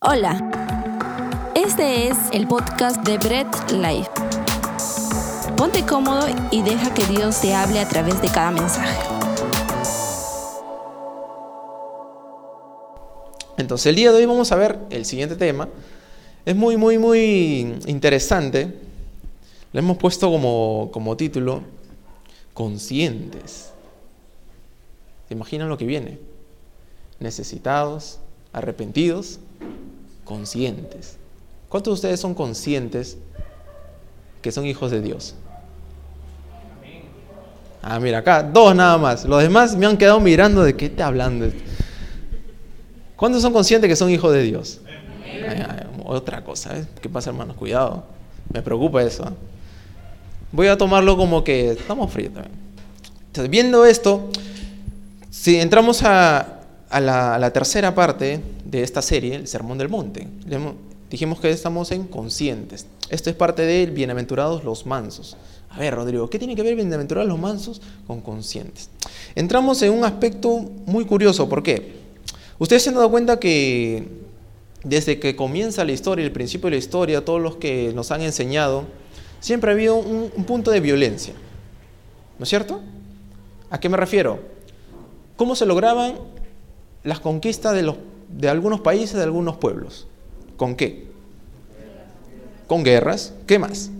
Hola, este es el podcast de Bread Life. Ponte cómodo y deja que Dios te hable a través de cada mensaje. Entonces el día de hoy vamos a ver el siguiente tema. Es muy, muy, muy interesante. Le hemos puesto como, como título Conscientes. ¿Se imaginan lo que viene? Necesitados, arrepentidos, conscientes. ¿Cuántos de ustedes son conscientes que son hijos de Dios? Ah, mira, acá, dos nada más. Los demás me han quedado mirando de qué te hablando. ¿Cuántos son conscientes que son hijos de Dios? otra cosa, ¿eh? ¿qué pasa hermanos? Cuidado, me preocupa eso. ¿eh? Voy a tomarlo como que estamos fríos también. Entonces, viendo esto, si entramos a, la, tercera parte de esta serie, el Sermón del Monte, dijimos que estamos en conscientes. Esto es parte de bienaventurados los mansos. A ver, Rodrigo, ¿qué tiene que ver bienaventurados los mansos con conscientes? Entramos en un aspecto muy curioso. ¿Por qué? Ustedes se han dado cuenta que desde que comienza la historia, el principio de la historia, todos los que nos han enseñado, siempre ha habido un punto de violencia. ¿No es cierto? ¿A qué me refiero? ¿Cómo se lograban las conquistas de, los, de algunos países, de algunos pueblos? ¿Con qué? Con guerras. ¿Qué más?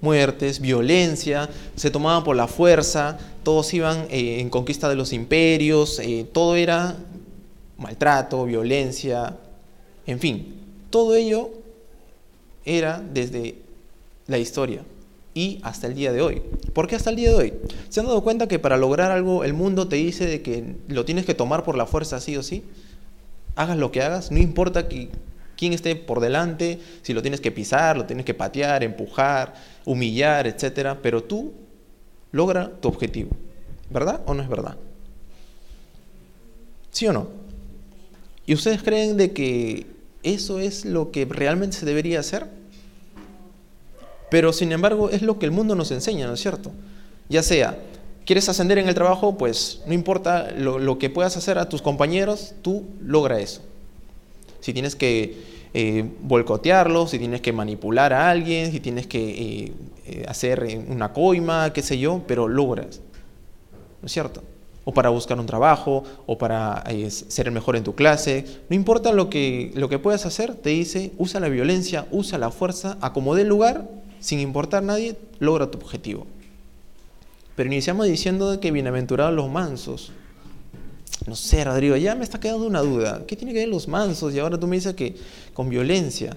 Muertes, violencia, se tomaban por la fuerza, todos iban eh, en conquista de los imperios, eh, todo era maltrato, violencia, en fin, todo ello era desde la historia y hasta el día de hoy. ¿Por qué hasta el día de hoy? ¿Se han dado cuenta que para lograr algo el mundo te dice de que lo tienes que tomar por la fuerza sí o sí? Hagas lo que hagas, no importa quién esté por delante, si lo tienes que pisar, lo tienes que patear, empujar, humillar, etc. Pero tú logra tu objetivo. ¿Verdad o no es verdad? ¿Sí o no? ¿Y ustedes creen de que eso es lo que realmente se debería hacer? Pero sin embargo es lo que el mundo nos enseña, ¿no es cierto? Ya sea, quieres ascender en el trabajo, pues no importa lo, que puedas hacer a tus compañeros, tú logra eso. Si tienes que eh, si tienes que manipular a alguien, si tienes que eh, eh, hacer una coima, qué sé yo, pero logras. ¿No es cierto? O para buscar un trabajo, o para ser el mejor en tu clase. No importa lo que, lo que puedas hacer, te dice, usa la violencia, usa la fuerza, acomode el lugar sin importar nadie, logra tu objetivo. Pero iniciamos diciendo que bienaventurados los mansos. No sé, Rodrigo, ya me está quedando una duda. ¿Qué tiene que ver los mansos? Y ahora tú me dices que con violencia.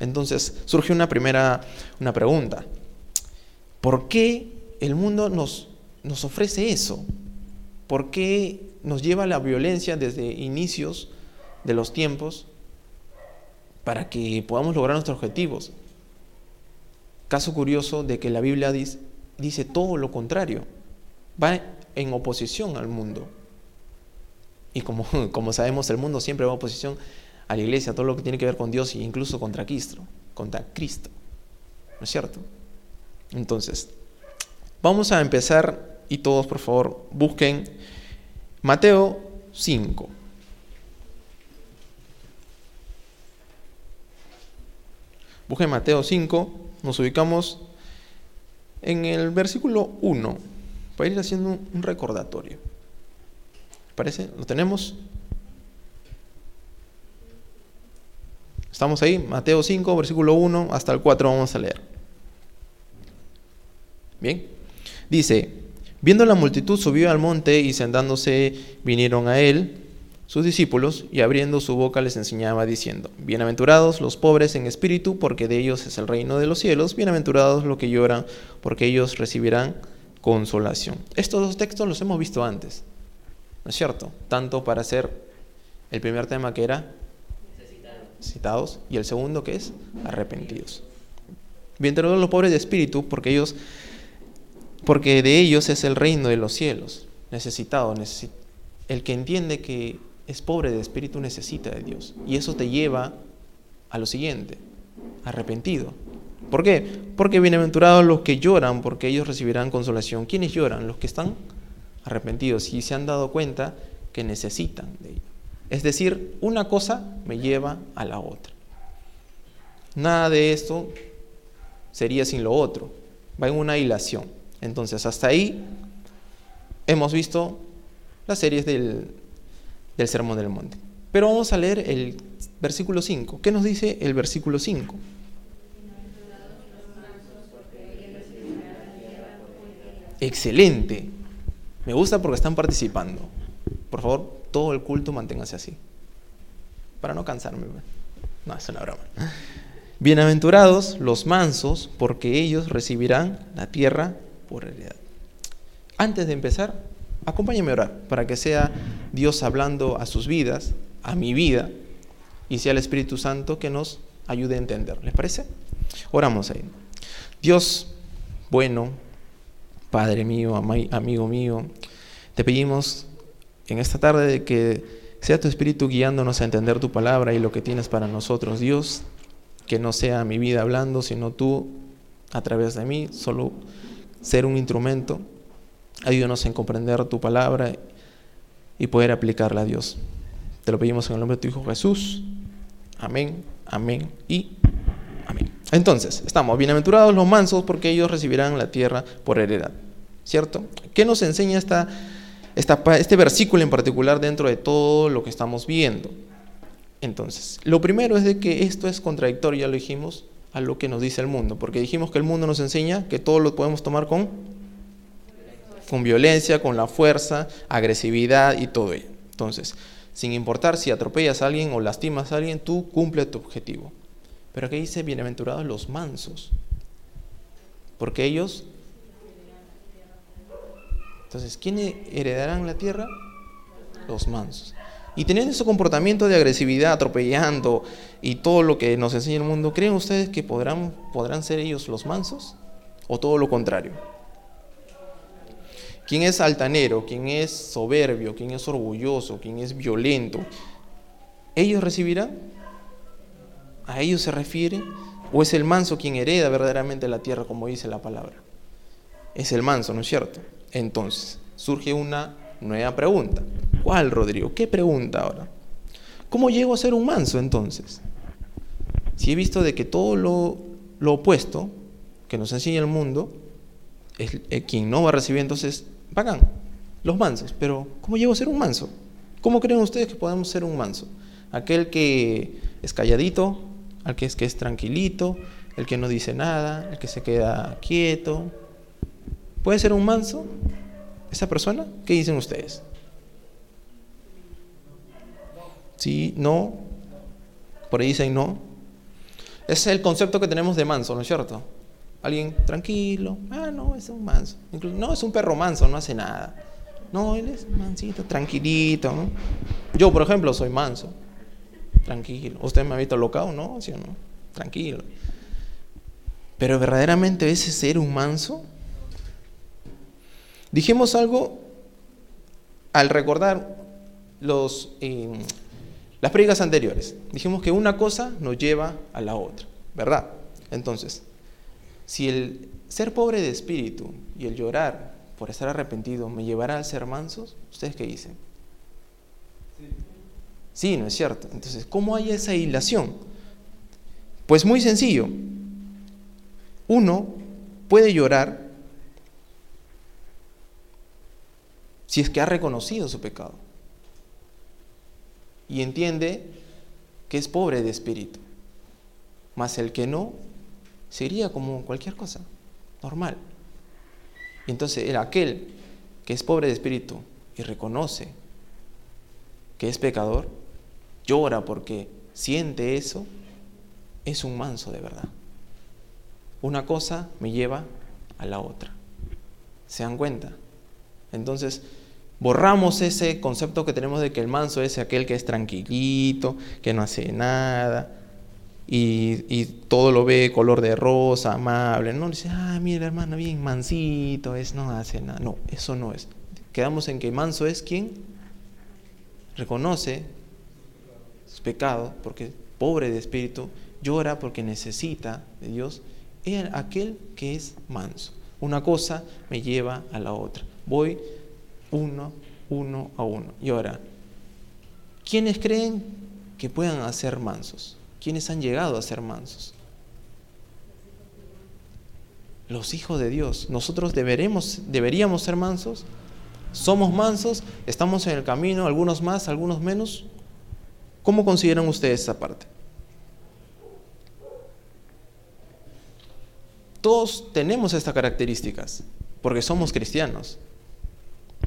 Entonces surge una primera una pregunta. ¿Por qué el mundo nos, nos ofrece eso? ¿Por qué nos lleva la violencia desde inicios de los tiempos para que podamos lograr nuestros objetivos? Caso curioso de que la Biblia dice, todo lo contrario, va en oposición al mundo. Y como, como sabemos, el mundo siempre va en oposición a la iglesia, a todo lo que tiene que ver con Dios e incluso contra Cristo, contra Cristo. ¿No es cierto? Entonces, vamos a empezar y todos por favor busquen Mateo 5. Busquen Mateo 5 nos ubicamos en el versículo 1 para ir haciendo un recordatorio. ¿Parece? ¿Lo tenemos? Estamos ahí, Mateo 5, versículo 1 hasta el 4 vamos a leer. Bien. Dice, viendo la multitud subió al monte y sentándose vinieron a él sus discípulos, y abriendo su boca les enseñaba diciendo, Bienaventurados los pobres en espíritu, porque de ellos es el reino de los cielos, bienaventurados los que lloran, porque ellos recibirán consolación. Estos dos textos los hemos visto antes, ¿no es cierto? Tanto para hacer el primer tema que era citados, y el segundo que es arrepentidos. Bienaventurados los pobres de espíritu, porque ellos porque de ellos es el reino de los cielos. Necesitado, el que entiende que es pobre de espíritu necesita de Dios. Y eso te lleva a lo siguiente, arrepentido. ¿Por qué? Porque bienaventurados los que lloran, porque ellos recibirán consolación. ¿Quiénes lloran? Los que están arrepentidos y se han dado cuenta que necesitan de ello. Es decir, una cosa me lleva a la otra. Nada de esto sería sin lo otro. Va en una hilación. Entonces, hasta ahí hemos visto las series del, del Sermón del Monte. Pero vamos a leer el versículo 5. ¿Qué nos dice el versículo 5? Excelente. Me gusta porque están participando. Por favor, todo el culto manténgase así. Para no cansarme. No, es una broma. Bienaventurados los mansos, porque ellos recibirán la tierra por heredad. Antes de empezar, acompáñenme a orar para que sea Dios hablando a sus vidas, a mi vida, y sea el Espíritu Santo que nos ayude a entender. ¿Les parece? Oramos ahí. Dios bueno, Padre mío, amigo mío, te pedimos en esta tarde de que sea tu Espíritu guiándonos a entender tu palabra y lo que tienes para nosotros, Dios, que no sea mi vida hablando, sino tú a través de mí, solo ser un instrumento. Ayúdanos en comprender tu palabra y poder aplicarla a Dios. Te lo pedimos en el nombre de tu Hijo Jesús. Amén, amén y amén. Entonces, estamos bienaventurados los mansos porque ellos recibirán la tierra por heredad. ¿Cierto? ¿Qué nos enseña esta, este versículo en particular dentro de todo lo que estamos viendo? Entonces, lo primero es de que esto es contradictorio, ya lo dijimos, a lo que nos dice el mundo, porque dijimos que el mundo nos enseña que todo lo podemos tomar con, con violencia, con la fuerza, agresividad y todo ello. Entonces, sin importar si atropellas a alguien o lastimas a alguien, tú cumples tu objetivo. Pero aquí dice, bienaventurados los mansos, porque ellos entonces, ¿quiénes heredarán la tierra? Los mansos. Y teniendo ese comportamiento de agresividad, atropellando y todo lo que nos enseña el mundo, ¿creen ustedes que podrán, podrán ser ellos los mansos? ¿O todo lo contrario? ¿Quién es altanero? ¿Quién es soberbio? ¿Quién es orgulloso? ¿Quién es violento? ¿Ellos recibirán? ¿A ellos se refiere? ¿O es el manso quien hereda verdaderamente la tierra, como dice la palabra? Es el manso, ¿no es cierto? Entonces, surge una nueva pregunta. ¿Cuál, Rodrigo? ¿Qué pregunta ahora? ¿Cómo llego a ser un manso entonces? Si he visto de que todo lo, opuesto que nos enseña el mundo, es, quien no va a recibir entonces, pagan los mansos. Pero, ¿cómo llego a ser un manso? ¿Cómo creen ustedes que podemos ser un manso? Aquel que es calladito, aquel que es, que es tranquilito, el que no dice nada, el que se queda quieto, ¿Puede ser un manso esa persona? ¿Qué dicen ustedes? Sí, no. Por ahí dicen no. Es el concepto que tenemos de manso, ¿no es cierto? Alguien tranquilo. Ah, no, es un manso. no, es un perro manso, no hace nada. No, él es mansito, tranquilito. Yo, por ejemplo, soy manso. Tranquilo. ¿Usted me ha visto locao, no? ¿Sí o no? Tranquilo. Pero verdaderamente ese ser un manso Dijimos algo al recordar los, eh, las prédicas anteriores. Dijimos que una cosa nos lleva a la otra, ¿verdad? Entonces, si el ser pobre de espíritu y el llorar por estar arrepentido me llevará a ser mansos, ¿ustedes qué dicen? Sí, ¿no es cierto? Entonces, ¿cómo hay esa hilación? Pues muy sencillo. Uno puede llorar si es que ha reconocido su pecado y entiende que es pobre de espíritu. Mas el que no, sería como cualquier cosa, normal. Entonces el aquel que es pobre de espíritu y reconoce que es pecador, llora porque siente eso, es un manso de verdad. Una cosa me lleva a la otra. ¿Se dan cuenta? Entonces, borramos ese concepto que tenemos de que el manso es aquel que es tranquilito, que no hace nada y, todo lo ve color de rosa, amable. No dice, ah, mira hermano, bien mansito, es, no hace nada. No, eso no es. Quedamos en que manso es quien reconoce sus pecados, porque pobre de espíritu, llora porque necesita de Dios, es aquel que es manso. Una cosa me lleva a la otra voy uno, uno a uno. Y ahora, ¿quiénes creen que puedan hacer mansos? ¿Quiénes han llegado a ser mansos? Los hijos de Dios. Nosotros deberemos, deberíamos ser mansos. Somos mansos, estamos en el camino, algunos más, algunos menos. ¿Cómo consideran ustedes esa parte? Todos tenemos estas características, porque somos cristianos.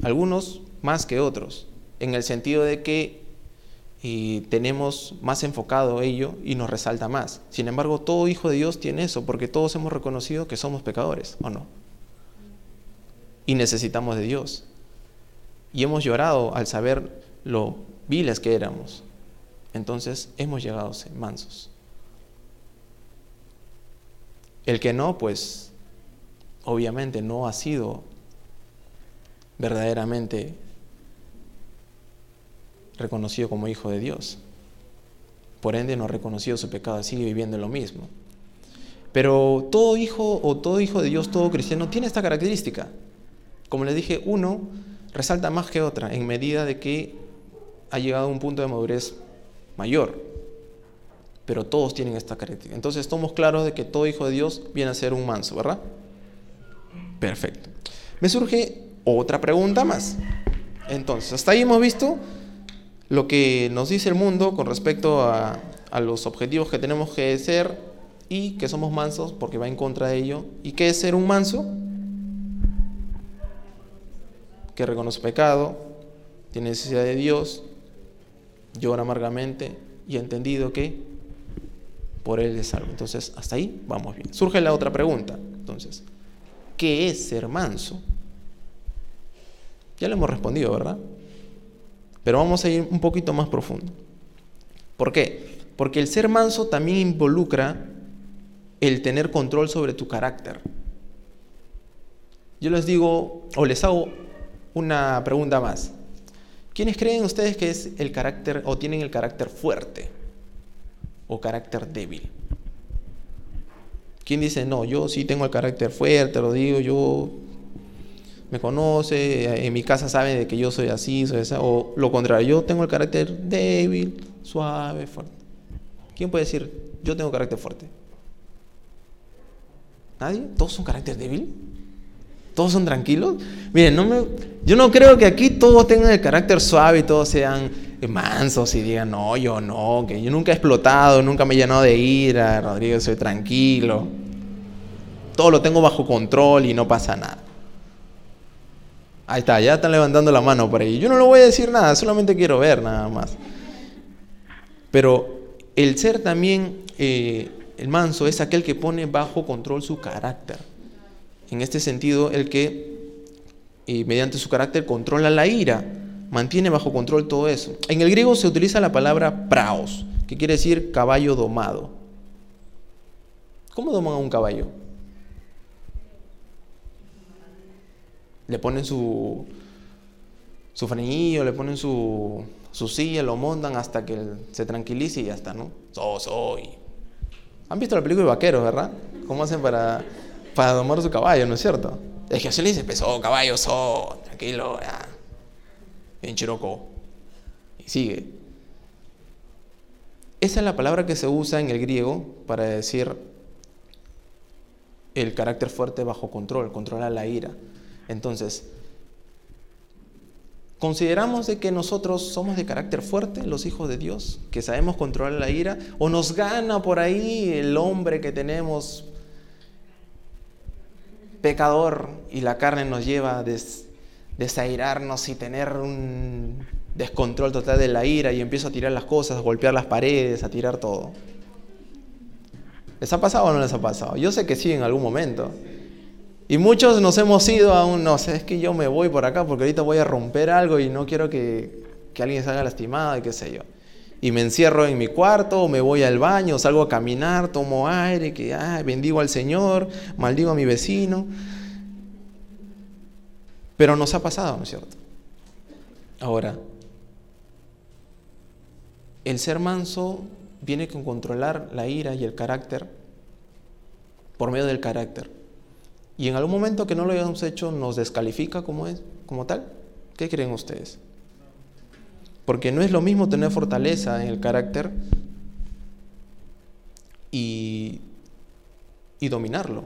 Algunos más que otros, en el sentido de que eh, tenemos más enfocado ello y nos resalta más. Sin embargo, todo hijo de Dios tiene eso, porque todos hemos reconocido que somos pecadores, ¿o no? Y necesitamos de Dios. Y hemos llorado al saber lo viles que éramos. Entonces hemos llegado mansos. El que no, pues obviamente no ha sido verdaderamente reconocido como hijo de Dios. Por ende no ha reconocido su pecado, sigue viviendo lo mismo. Pero todo hijo o todo hijo de Dios, todo cristiano, tiene esta característica. Como les dije, uno resalta más que otra en medida de que ha llegado a un punto de madurez mayor. Pero todos tienen esta característica. Entonces estamos claros de que todo hijo de Dios viene a ser un manso, ¿verdad? Perfecto. Me surge otra pregunta más. Entonces, hasta ahí hemos visto lo que nos dice el mundo con respecto a, a los objetivos que tenemos que ser y que somos mansos porque va en contra de ello. ¿Y qué es ser un manso? Que reconoce pecado, tiene necesidad de Dios, llora amargamente y ha entendido que por Él es salvo. Entonces, hasta ahí vamos bien. Surge la otra pregunta. Entonces, ¿qué es ser manso? Ya lo hemos respondido, ¿verdad? Pero vamos a ir un poquito más profundo. ¿Por qué? Porque el ser manso también involucra el tener control sobre tu carácter. Yo les digo, o les hago una pregunta más. ¿Quiénes creen ustedes que es el carácter o tienen el carácter fuerte o carácter débil? ¿Quién dice, no, yo sí tengo el carácter fuerte, lo digo, yo me conoce, en mi casa sabe de que yo soy así, soy esa, o lo contrario, yo tengo el carácter débil, suave, fuerte. ¿Quién puede decir, yo tengo carácter fuerte? ¿Nadie? ¿Todos son carácter débil? ¿Todos son tranquilos? Miren, yo no creo que aquí todos tengan el carácter suave y todos sean mansos y digan, no, yo no, que yo nunca he explotado, nunca me he llenado de ira, Rodrigo, soy tranquilo. Todo lo tengo bajo control y no pasa nada. Ahí está, ya están levantando la mano por ahí. Yo no le voy a decir nada, solamente quiero ver nada más. Pero el ser también, eh, el manso, es aquel que pone bajo control su carácter. En este sentido, el que eh, mediante su carácter controla la ira, mantiene bajo control todo eso. En el griego se utiliza la palabra praos, que quiere decir caballo domado. ¿Cómo doman a un caballo? Le ponen su, su frenillo, le ponen su, su silla, lo montan hasta que se tranquilice y ya está, ¿no? So, soy. ¿Han visto la película de Vaqueros, verdad? ¿Cómo hacen para, para domar su caballo, no es cierto? Es que así le dice, empezó, caballo, so, tranquilo, ya. Bien chiroco. Y sigue. Esa es la palabra que se usa en el griego para decir el carácter fuerte bajo control, controla la ira. Entonces, ¿consideramos de que nosotros somos de carácter fuerte, los hijos de Dios, que sabemos controlar la ira? ¿O nos gana por ahí el hombre que tenemos pecador y la carne nos lleva a desairarnos y tener un descontrol total de la ira y empiezo a tirar las cosas, a golpear las paredes, a tirar todo? ¿Les ha pasado o no les ha pasado? Yo sé que sí en algún momento. Y muchos nos hemos ido a un, no sé, es que yo me voy por acá porque ahorita voy a romper algo y no quiero que, que alguien salga lastimado y qué sé yo. Y me encierro en mi cuarto, o me voy al baño, salgo a caminar, tomo aire, que bendigo al Señor, maldigo a mi vecino. Pero nos ha pasado, ¿no es cierto? Ahora, el ser manso viene con controlar la ira y el carácter por medio del carácter y en algún momento que no lo hayamos hecho nos descalifica como es, como tal. ¿Qué creen ustedes? Porque no es lo mismo tener fortaleza en el carácter y, y dominarlo.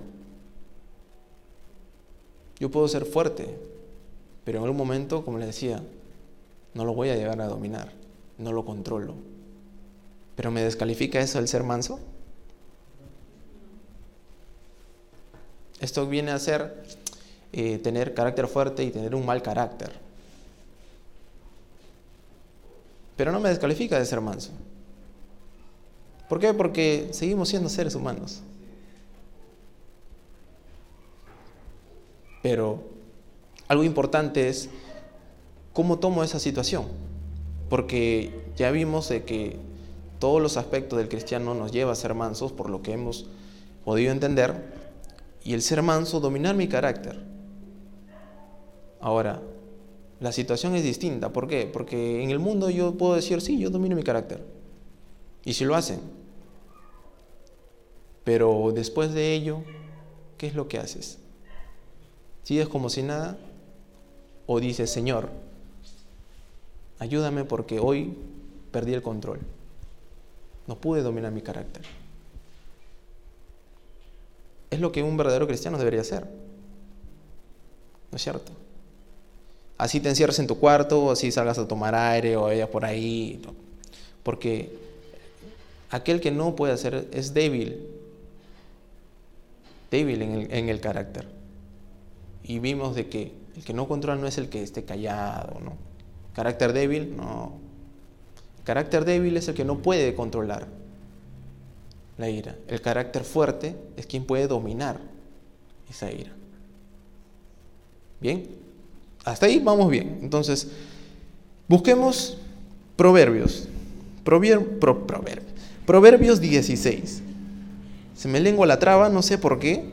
Yo puedo ser fuerte, pero en algún momento, como les decía, no lo voy a llegar a dominar, no lo controlo. ¿Pero me descalifica eso el ser manso? Esto viene a ser eh, tener carácter fuerte y tener un mal carácter. Pero no me descalifica de ser manso. ¿Por qué? Porque seguimos siendo seres humanos. Pero algo importante es cómo tomo esa situación. Porque ya vimos de que todos los aspectos del cristiano nos lleva a ser mansos por lo que hemos podido entender. Y el ser manso, dominar mi carácter. Ahora, la situación es distinta. ¿Por qué? Porque en el mundo yo puedo decir, sí, yo domino mi carácter. Y si lo hacen. Pero después de ello, ¿qué es lo que haces? ¿Sigues como si nada? ¿O dices, Señor, ayúdame porque hoy perdí el control? No pude dominar mi carácter. Es lo que un verdadero cristiano debería hacer. ¿No es cierto? Así te encierras en tu cuarto, así salgas a tomar aire o vayas por ahí. Porque aquel que no puede hacer es débil. Débil en el, en el carácter. Y vimos de que el que no controla no es el que esté callado, ¿no? Carácter débil, no. Carácter débil es el que no puede controlar la ira. El carácter fuerte es quien puede dominar esa ira. ¿Bien? Hasta ahí vamos bien. Entonces, busquemos proverbios. proverbios 16. Se me lengua la traba, no sé por qué.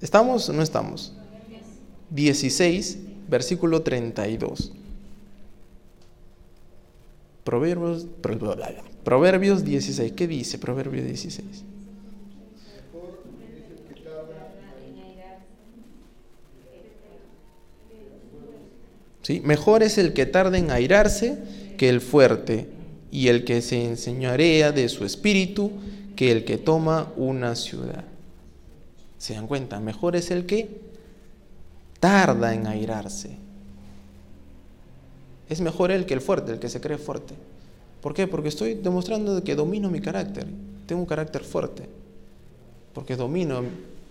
¿Estamos o no estamos? 16, versículo 32. Proverbios, Proverbios 16. ¿Qué dice Proverbios 16? ¿Sí? Mejor es el que tarde en airarse que el fuerte, y el que se enseñorea de su espíritu que el que toma una ciudad. ¿Se dan cuenta? Mejor es el que tarda en airarse. Es mejor el que el fuerte, el que se cree fuerte. ¿Por qué? Porque estoy demostrando que domino mi carácter. Tengo un carácter fuerte. Porque domino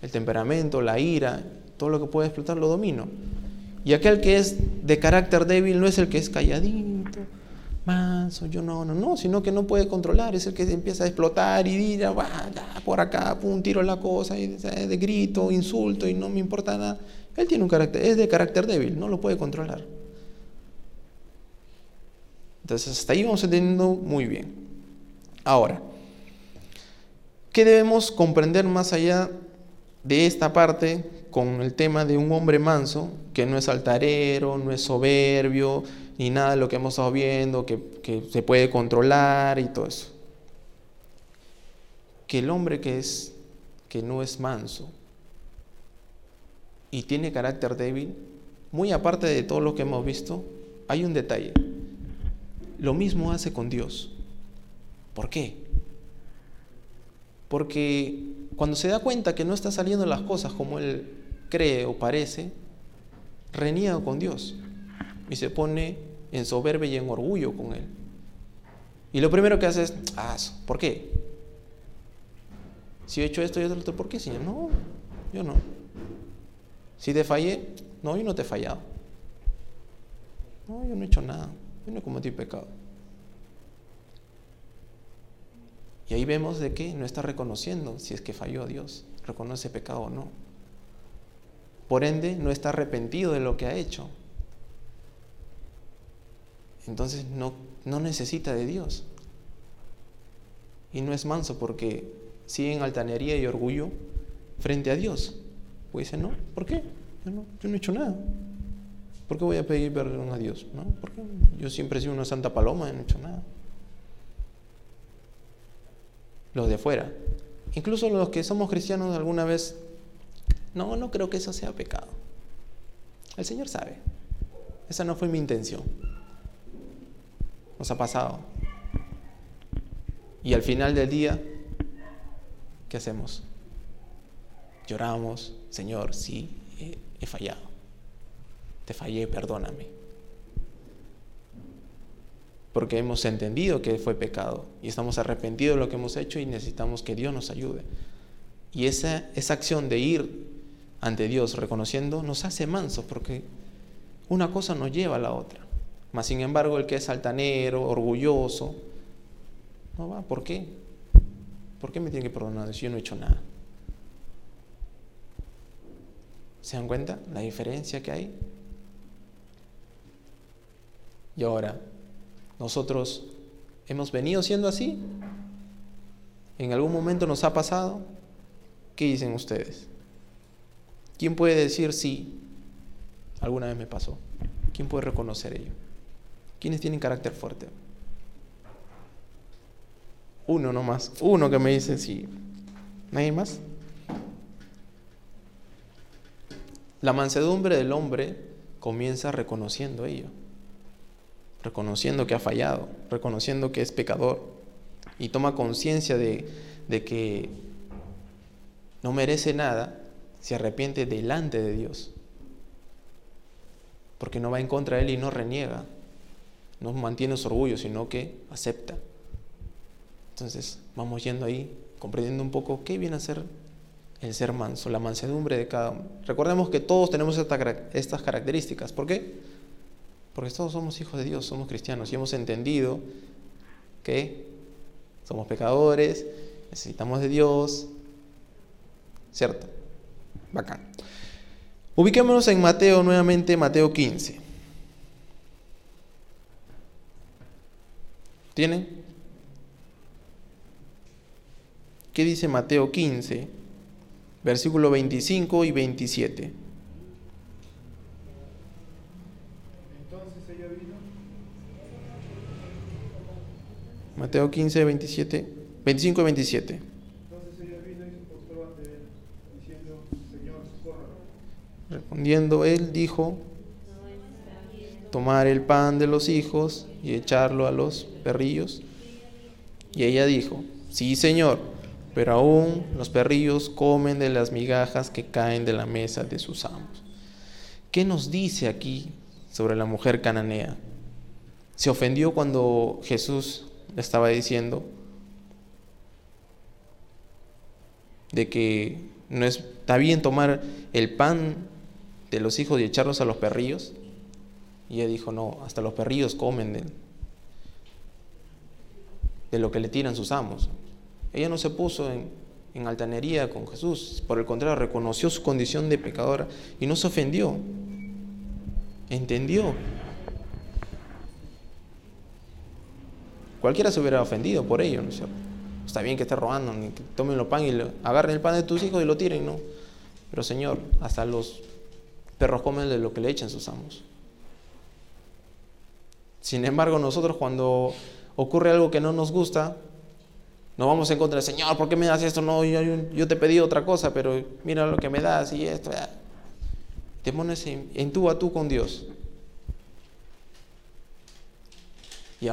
el temperamento, la ira, todo lo que puede explotar lo domino. Y aquel que es de carácter débil no es el que es calladito, manso, yo no, no, no, sino que no puede controlar, es el que empieza a explotar y dirá, va, por acá, pum, tiro la cosa, y de grito, insulto y no me importa nada. Él tiene un carácter, es de carácter débil, no lo puede controlar. Entonces, hasta ahí vamos entendiendo muy bien. Ahora, ¿qué debemos comprender más allá de esta parte con el tema de un hombre manso, que no es altarero, no es soberbio, ni nada de lo que hemos estado viendo, que, que se puede controlar y todo eso? Que el hombre que es, que no es manso y tiene carácter débil, muy aparte de todo lo que hemos visto, hay un detalle. Lo mismo hace con Dios. ¿Por qué? Porque cuando se da cuenta que no están saliendo las cosas como él cree o parece, reniega con Dios y se pone en soberbia y en orgullo con él. Y lo primero que hace es, ah, ¿por qué? Si he hecho esto y otro, ¿por qué, Señor? No, yo no. Si te fallé, no, yo no te he fallado. No, yo no he hecho nada. Yo no cometí pecado. Y ahí vemos de que no está reconociendo si es que falló Dios, reconoce pecado o no. Por ende, no está arrepentido de lo que ha hecho. Entonces no, no necesita de Dios. Y no es manso porque sigue en altanería y orgullo frente a Dios. Pues dice, no, ¿por qué? Yo no, yo no he hecho nada. ¿Por qué voy a pedir perdón a Dios? ¿No? Porque yo siempre he sido una santa paloma y no he hecho nada. Los de afuera. Incluso los que somos cristianos alguna vez, no, no creo que eso sea pecado. El Señor sabe. esa no fue mi intención. Nos ha pasado. Y al final del día, ¿qué hacemos? Lloramos, Señor, sí, he, he fallado. Te fallé, perdóname. Porque hemos entendido que fue pecado y estamos arrepentidos de lo que hemos hecho y necesitamos que Dios nos ayude. Y esa, esa acción de ir ante Dios reconociendo nos hace mansos porque una cosa nos lleva a la otra. Mas sin embargo, el que es altanero, orgulloso, no va. ¿Por qué? ¿Por qué me tiene que perdonar si yo no he hecho nada? ¿Se dan cuenta la diferencia que hay? Y ahora, nosotros hemos venido siendo así. ¿En algún momento nos ha pasado? ¿Qué dicen ustedes? ¿Quién puede decir sí? Alguna vez me pasó. ¿Quién puede reconocer ello? ¿Quiénes tienen carácter fuerte? Uno nomás. Uno que me dice sí. ¿Nadie más? La mansedumbre del hombre comienza reconociendo ello. Reconociendo que ha fallado, reconociendo que es pecador. Y toma conciencia de, de que no merece nada, se arrepiente delante de Dios. Porque no va en contra de Él y no reniega. No mantiene su orgullo, sino que acepta. Entonces vamos yendo ahí, comprendiendo un poco qué viene a ser el ser manso, la mansedumbre de cada hombre. Recordemos que todos tenemos estas características. ¿Por qué? Porque todos somos hijos de Dios, somos cristianos y hemos entendido que somos pecadores, necesitamos de Dios, ¿Cierto? Bacán. Ubiquémonos en Mateo nuevamente, Mateo 15. ¿Tienen? ¿Qué dice Mateo 15? Versículo 25 y 27. Entonces ella vino. Mateo 15, 27, 25 y 27. Respondiendo él dijo, tomar el pan de los hijos y echarlo a los perrillos. Y ella dijo, sí señor, pero aún los perrillos comen de las migajas que caen de la mesa de sus amos. ¿Qué nos dice aquí sobre la mujer cananea? Se ofendió cuando Jesús estaba diciendo de que no está bien tomar el pan de los hijos y echarlos a los perrillos? Y ella dijo, no, hasta los perrillos comen de, de lo que le tiran sus amos. Ella no se puso en, en altanería con Jesús, por el contrario, reconoció su condición de pecadora y no se ofendió, entendió. Cualquiera se hubiera ofendido por ello, ¿no es cierto? Está bien que esté robando, que tomen los pan y agarren el pan de tus hijos y lo tiren, ¿no? Pero Señor, hasta los perros comen de lo que le echan sus amos. Sin embargo, nosotros cuando ocurre algo que no nos gusta, no vamos en contra del Señor, ¿por qué me das esto? No, yo, te pedí otra cosa, pero mira lo que me das y esto. Te pones en, tú a tú con Dios. Y,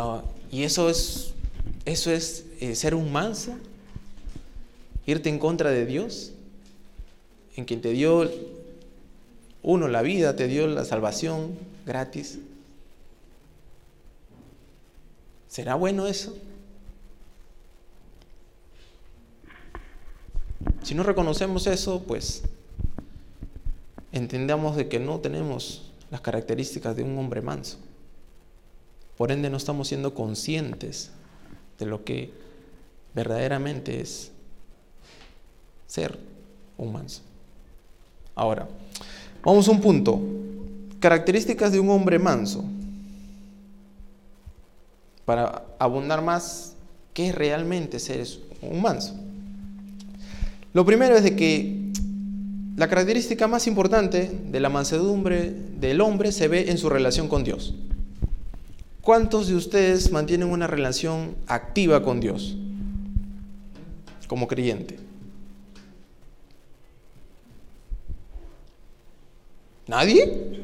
y eso es, eso es eh, ser un manso, irte en contra de Dios, en quien te dio uno, la vida te dio la salvación gratis. ¿Será bueno eso? Si no reconocemos eso, pues entendamos de que no tenemos las características de un hombre manso. Por ende no estamos siendo conscientes de lo que verdaderamente es ser manso. Ahora, Vamos a un punto. Características de un hombre manso. Para abundar más, ¿qué es realmente ser un manso? Lo primero es de que la característica más importante de la mansedumbre del hombre se ve en su relación con Dios. ¿Cuántos de ustedes mantienen una relación activa con Dios como creyente? ¿Nadie?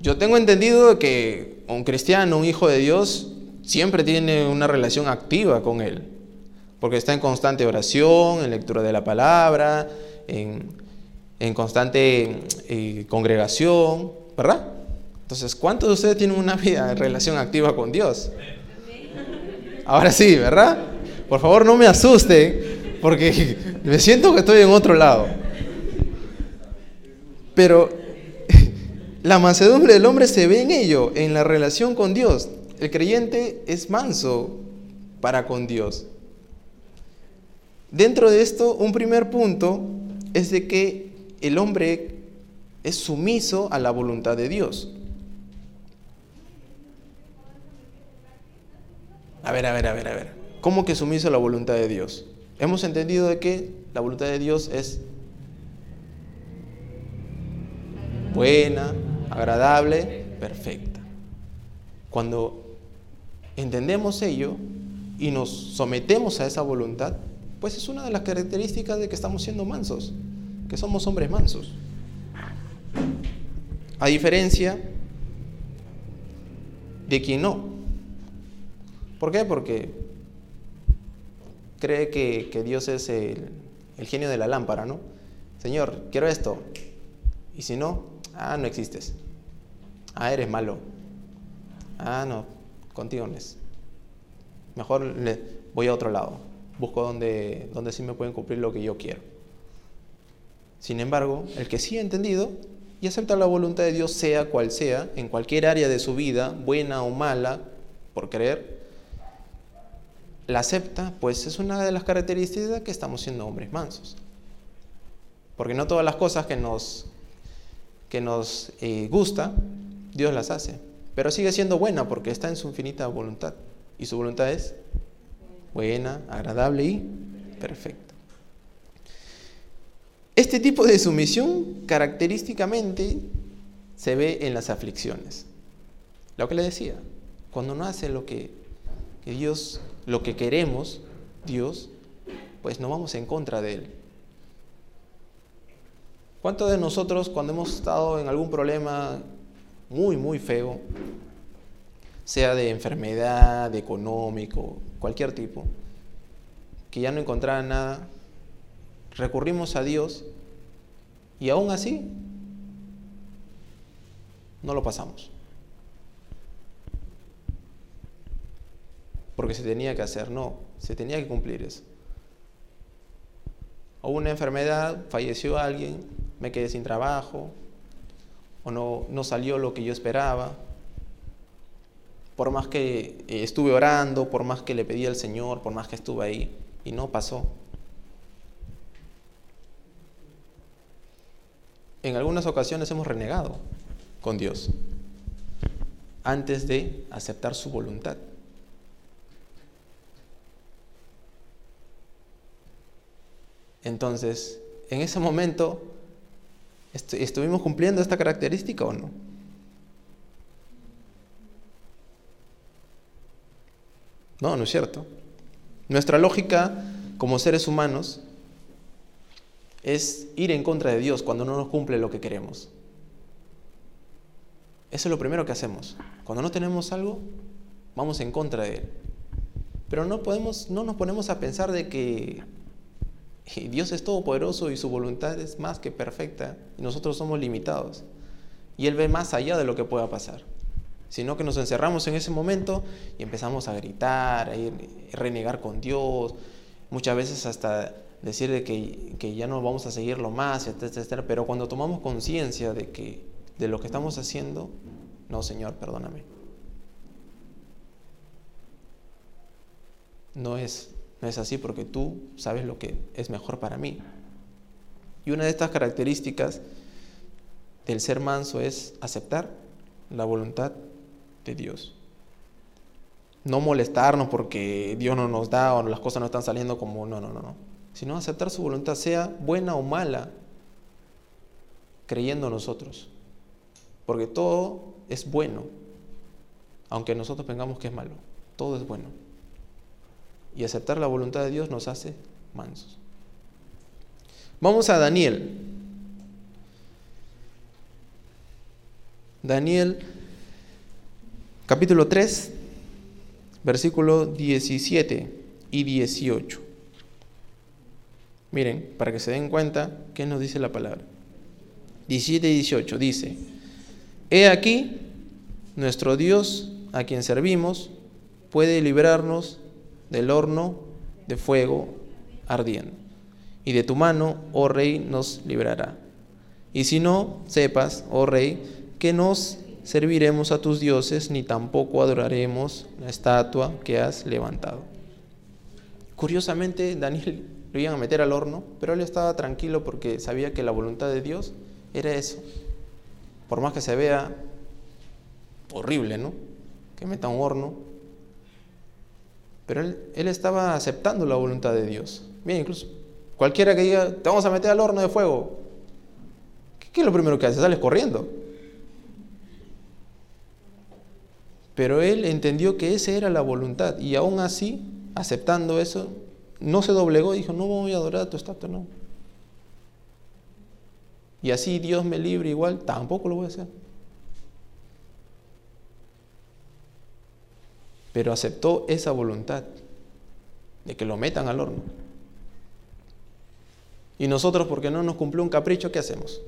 Yo tengo entendido que un cristiano, un hijo de Dios, siempre tiene una relación activa con Él, porque está en constante oración, en lectura de la palabra, en constante eh, congregación, ¿verdad? Entonces, ¿cuántos de ustedes tienen una vida en relación activa con Dios? Ahora sí, ¿verdad? Por favor, no me asuste, porque me siento que estoy en otro lado. Pero la mansedumbre del hombre se ve en ello, en la relación con Dios. El creyente es manso para con Dios. Dentro de esto, un primer punto es de que el hombre es sumiso a la voluntad de Dios. A ver, a ver, a ver, a ver. ¿Cómo que sumiso a la voluntad de Dios? Hemos entendido de que la voluntad de Dios es buena, agradable, perfecta. Cuando entendemos ello y nos sometemos a esa voluntad, pues es una de las características de que estamos siendo mansos, que somos hombres mansos. A diferencia de quien no. ¿Por qué? Porque cree que, Dios es el, genio de la lámpara, ¿no? Señor, quiero esto. Y si no, ah, no existes. Ah, eres malo. Ah, no, contigo no es. Mejor voy a otro lado. Busco donde, donde sí me pueden cumplir lo que yo quiero. Sin embargo, el que sí ha entendido y acepta la voluntad de Dios, sea cual sea, en cualquier área de su vida, buena o mala, por creer, la acepta, pues es una de las características que estamos siendo hombres mansos. Porque no todas las cosas que nos, que nos eh, gusta Dios las hace. Pero sigue siendo buena porque está en su infinita voluntad. Y su voluntad es buena, agradable y perfecta. Este tipo de sumisión característicamente se ve en las aflicciones. Lo que le decía, cuando no hace lo que, Dios, lo que queremos, Dios, pues no vamos en contra de Él. ¿Cuántos de nosotros cuando hemos estado en algún problema muy, muy feo, sea de enfermedad, de económico, cualquier tipo, que ya no encontraba nada, recurrimos a Dios y aún así no lo pasamos. Porque se tenía que hacer, no, se tenía que cumplir eso. Hubo una enfermedad, falleció alguien, me quedé sin trabajo, o no, no salió lo que yo esperaba. Por más que eh, estuve orando, por más que le pedí al Señor, por más que estuve ahí, y no pasó. En algunas ocasiones hemos renegado con Dios antes de aceptar su voluntad. Entonces, en ese momento ¿Estuvimos cumpliendo esta característica o no? No, no es cierto. Nuestra lógica como seres humanos es ir en contra de Dios cuando no nos cumple lo que queremos. Eso es lo primero que hacemos. Cuando no tenemos algo, vamos en contra de Él. Pero no, podemos, no nos ponemos a pensar de que Dios es todopoderoso y su voluntad es más que perfecta y nosotros somos limitados. Y Él ve más allá de lo que pueda pasar. Sino que nos encerramos en ese momento y empezamos a gritar, a, renegar con Dios, muchas veces hasta decir que, que ya no vamos a seguirlo más, etcétera, Pero cuando tomamos conciencia de, que, de lo que estamos haciendo, no, Señor, perdóname. No es no es así porque tú sabes lo que es mejor para mí. Y una de estas características del ser manso es aceptar la voluntad de Dios. No molestarnos porque Dios no nos da o las cosas no están saliendo como no, no, no, no. Sino aceptar su voluntad, sea buena o mala, creyendo nosotros. Porque todo es bueno, aunque nosotros pensamos que es malo. Todo es bueno y aceptar la voluntad de Dios nos hace mansos. Vamos a Daniel. Daniel capítulo 3, versículo 17 y 18. Miren, para que se den cuenta qué nos dice la palabra. 17 y 18 dice, He aquí, nuestro Dios, a quien servimos, puede librarnos del horno de fuego ardiendo. Y de tu mano, oh rey, nos librará. Y si no, sepas, oh rey, que nos serviremos a tus dioses, ni tampoco adoraremos la estatua que has levantado. Curiosamente, Daniel lo iban a meter al horno, pero él estaba tranquilo porque sabía que la voluntad de Dios era eso. Por más que se vea horrible, ¿no? Que meta un horno. Pero él, él estaba aceptando la voluntad de Dios. Bien, incluso cualquiera que diga, te vamos a meter al horno de fuego. ¿Qué, es lo primero que hace? Sales corriendo. Pero él entendió que esa era la voluntad y aún así, aceptando eso, no se doblegó dijo, no voy a adorar a tu estatua, no. Y así Dios me libre igual, tampoco lo voy a hacer. Pero aceptó esa voluntad de que lo metan al horno. Y nosotros, porque no nos cumplió un capricho, ¿qué hacemos?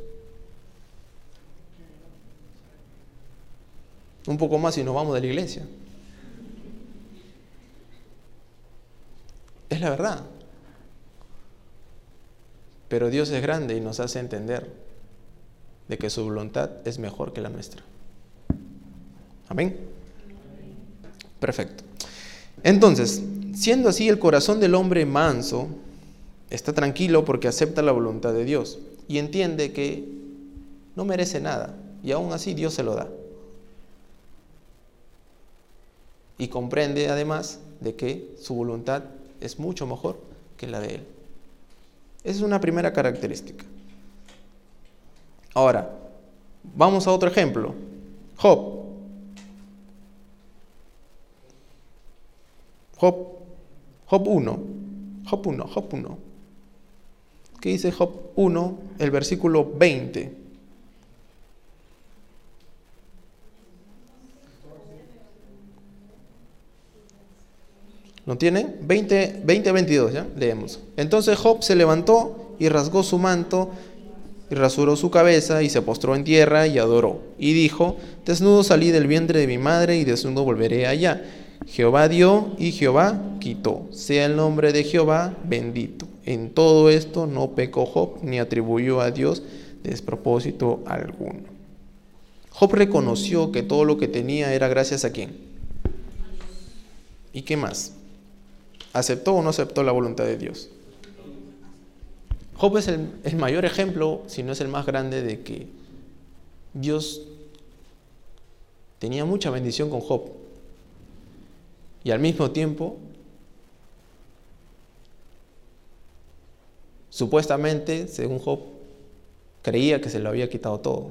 Un poco más y nos vamos de la iglesia. Es la verdad. Pero Dios es grande y nos hace entender de que su voluntad es mejor que la nuestra. Amén. Perfecto. Entonces, siendo así el corazón del hombre manso, está tranquilo porque acepta la voluntad de Dios y entiende que no merece nada y aún así Dios se lo da. Y comprende además de que su voluntad es mucho mejor que la de Él. Esa es una primera característica. Ahora, vamos a otro ejemplo. Job. Job, Job 1. Job 1, Job 1. ¿Qué dice Job 1, el versículo 20? ¿Lo tiene? 20, 20, 22, ¿ya? Leemos. Entonces Job se levantó y rasgó su manto y rasuró su cabeza y se postró en tierra y adoró. Y dijo, desnudo salí del vientre de mi madre y desnudo volveré allá. Jehová dio y Jehová quitó. Sea el nombre de Jehová bendito. En todo esto no pecó Job ni atribuyó a Dios despropósito alguno. Job reconoció que todo lo que tenía era gracias a quién. ¿Y qué más? ¿Aceptó o no aceptó la voluntad de Dios? Job es el, mayor ejemplo, si no es el más grande, de que Dios tenía mucha bendición con Job. Y al mismo tiempo, supuestamente, según Job, creía que se lo había quitado todo.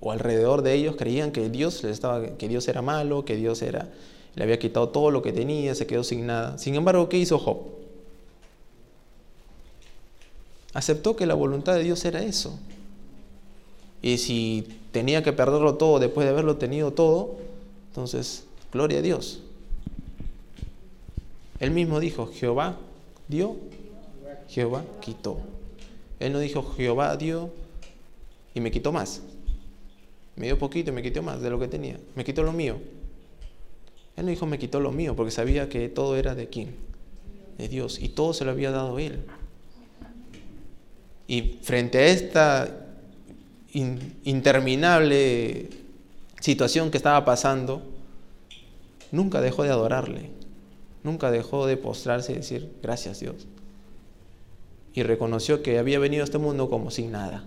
O alrededor de ellos creían que Dios, estaba, que Dios era malo, que Dios era le había quitado todo lo que tenía, se quedó sin nada. Sin embargo, ¿qué hizo Job? Aceptó que la voluntad de Dios era eso. Y si tenía que perderlo todo después de haberlo tenido todo, entonces, gloria a Dios. Él mismo dijo, Jehová dio, Jehová quitó. Él no dijo, Jehová dio y me quitó más. Me dio poquito y me quitó más de lo que tenía. Me quitó lo mío. Él no dijo, me quitó lo mío, porque sabía que todo era de quién? De Dios. Y todo se lo había dado Él. Y frente a esta interminable situación que estaba pasando, nunca dejó de adorarle. Nunca dejó de postrarse y decir, gracias Dios. Y reconoció que había venido a este mundo como sin nada.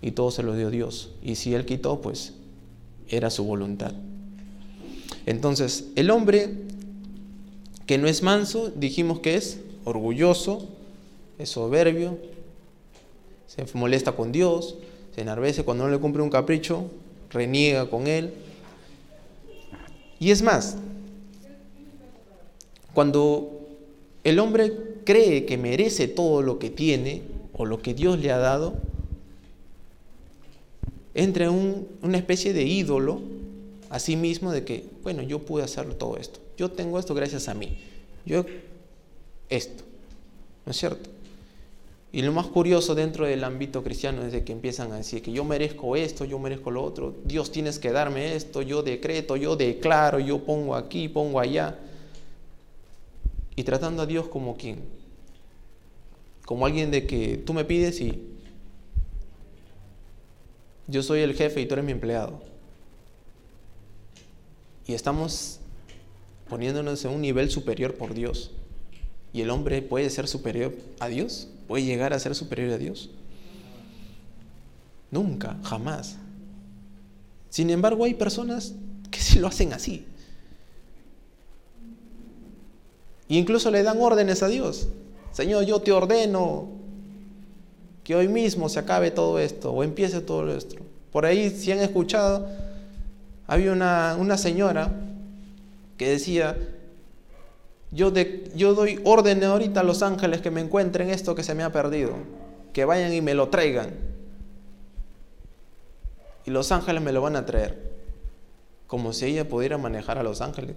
Y todo se lo dio Dios. Y si Él quitó, pues era su voluntad. Entonces, el hombre que no es manso, dijimos que es orgulloso, es soberbio, se molesta con Dios, se enarvece cuando no le cumple un capricho, reniega con él. Y es más, cuando el hombre cree que merece todo lo que tiene o lo que Dios le ha dado, entra en una especie de ídolo a mismo de que, bueno, yo pude hacer todo esto. Yo tengo esto gracias a mí. Yo esto. ¿No es cierto? Y lo más curioso dentro del ámbito cristiano es de que empiezan a decir que yo merezco esto, yo merezco lo otro, Dios tienes que darme esto, yo decreto, yo declaro, yo pongo aquí, pongo allá. Y tratando a Dios como quien, como alguien de que tú me pides y yo soy el jefe y tú eres mi empleado. Y estamos poniéndonos en un nivel superior por Dios. ¿Y el hombre puede ser superior a Dios? ¿Puede llegar a ser superior a Dios? Nunca, jamás. Sin embargo, hay personas que sí lo hacen así. E incluso le dan órdenes a Dios. Señor, yo te ordeno que hoy mismo se acabe todo esto o empiece todo esto. Por ahí, si han escuchado, había una, una señora que decía, yo, yo doy orden ahorita a los ángeles que me encuentren esto que se me ha perdido, que vayan y me lo traigan. Y los ángeles me lo van a traer, como si ella pudiera manejar a los ángeles.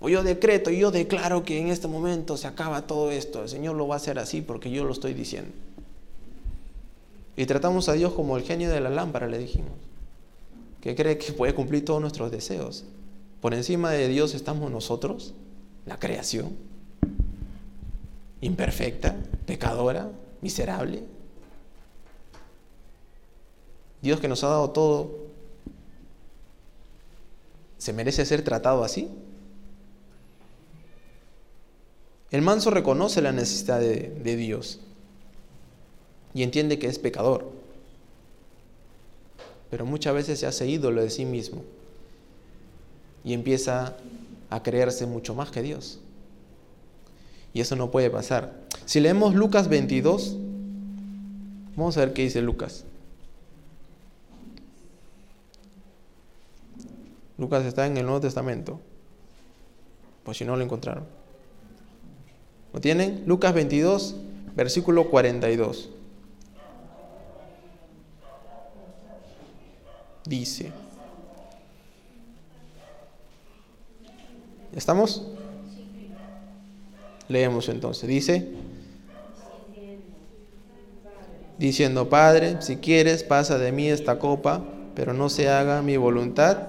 O yo decreto y yo declaro que en este momento se acaba todo esto. El Señor lo va a hacer así porque yo lo estoy diciendo. Y tratamos a Dios como el genio de la lámpara, le dijimos que cree que puede cumplir todos nuestros deseos. Por encima de Dios estamos nosotros, la creación, imperfecta, pecadora, miserable. Dios que nos ha dado todo, ¿se merece ser tratado así? El manso reconoce la necesidad de, de Dios y entiende que es pecador pero muchas veces se hace ídolo de sí mismo y empieza a creerse mucho más que Dios. Y eso no puede pasar. Si leemos Lucas 22, vamos a ver qué dice Lucas. Lucas está en el Nuevo Testamento. Pues si no lo encontraron. ¿Lo tienen? Lucas 22, versículo 42. Dice. ¿Estamos? Leemos entonces. Dice, diciendo, Padre, si quieres, pasa de mí esta copa, pero no se haga mi voluntad.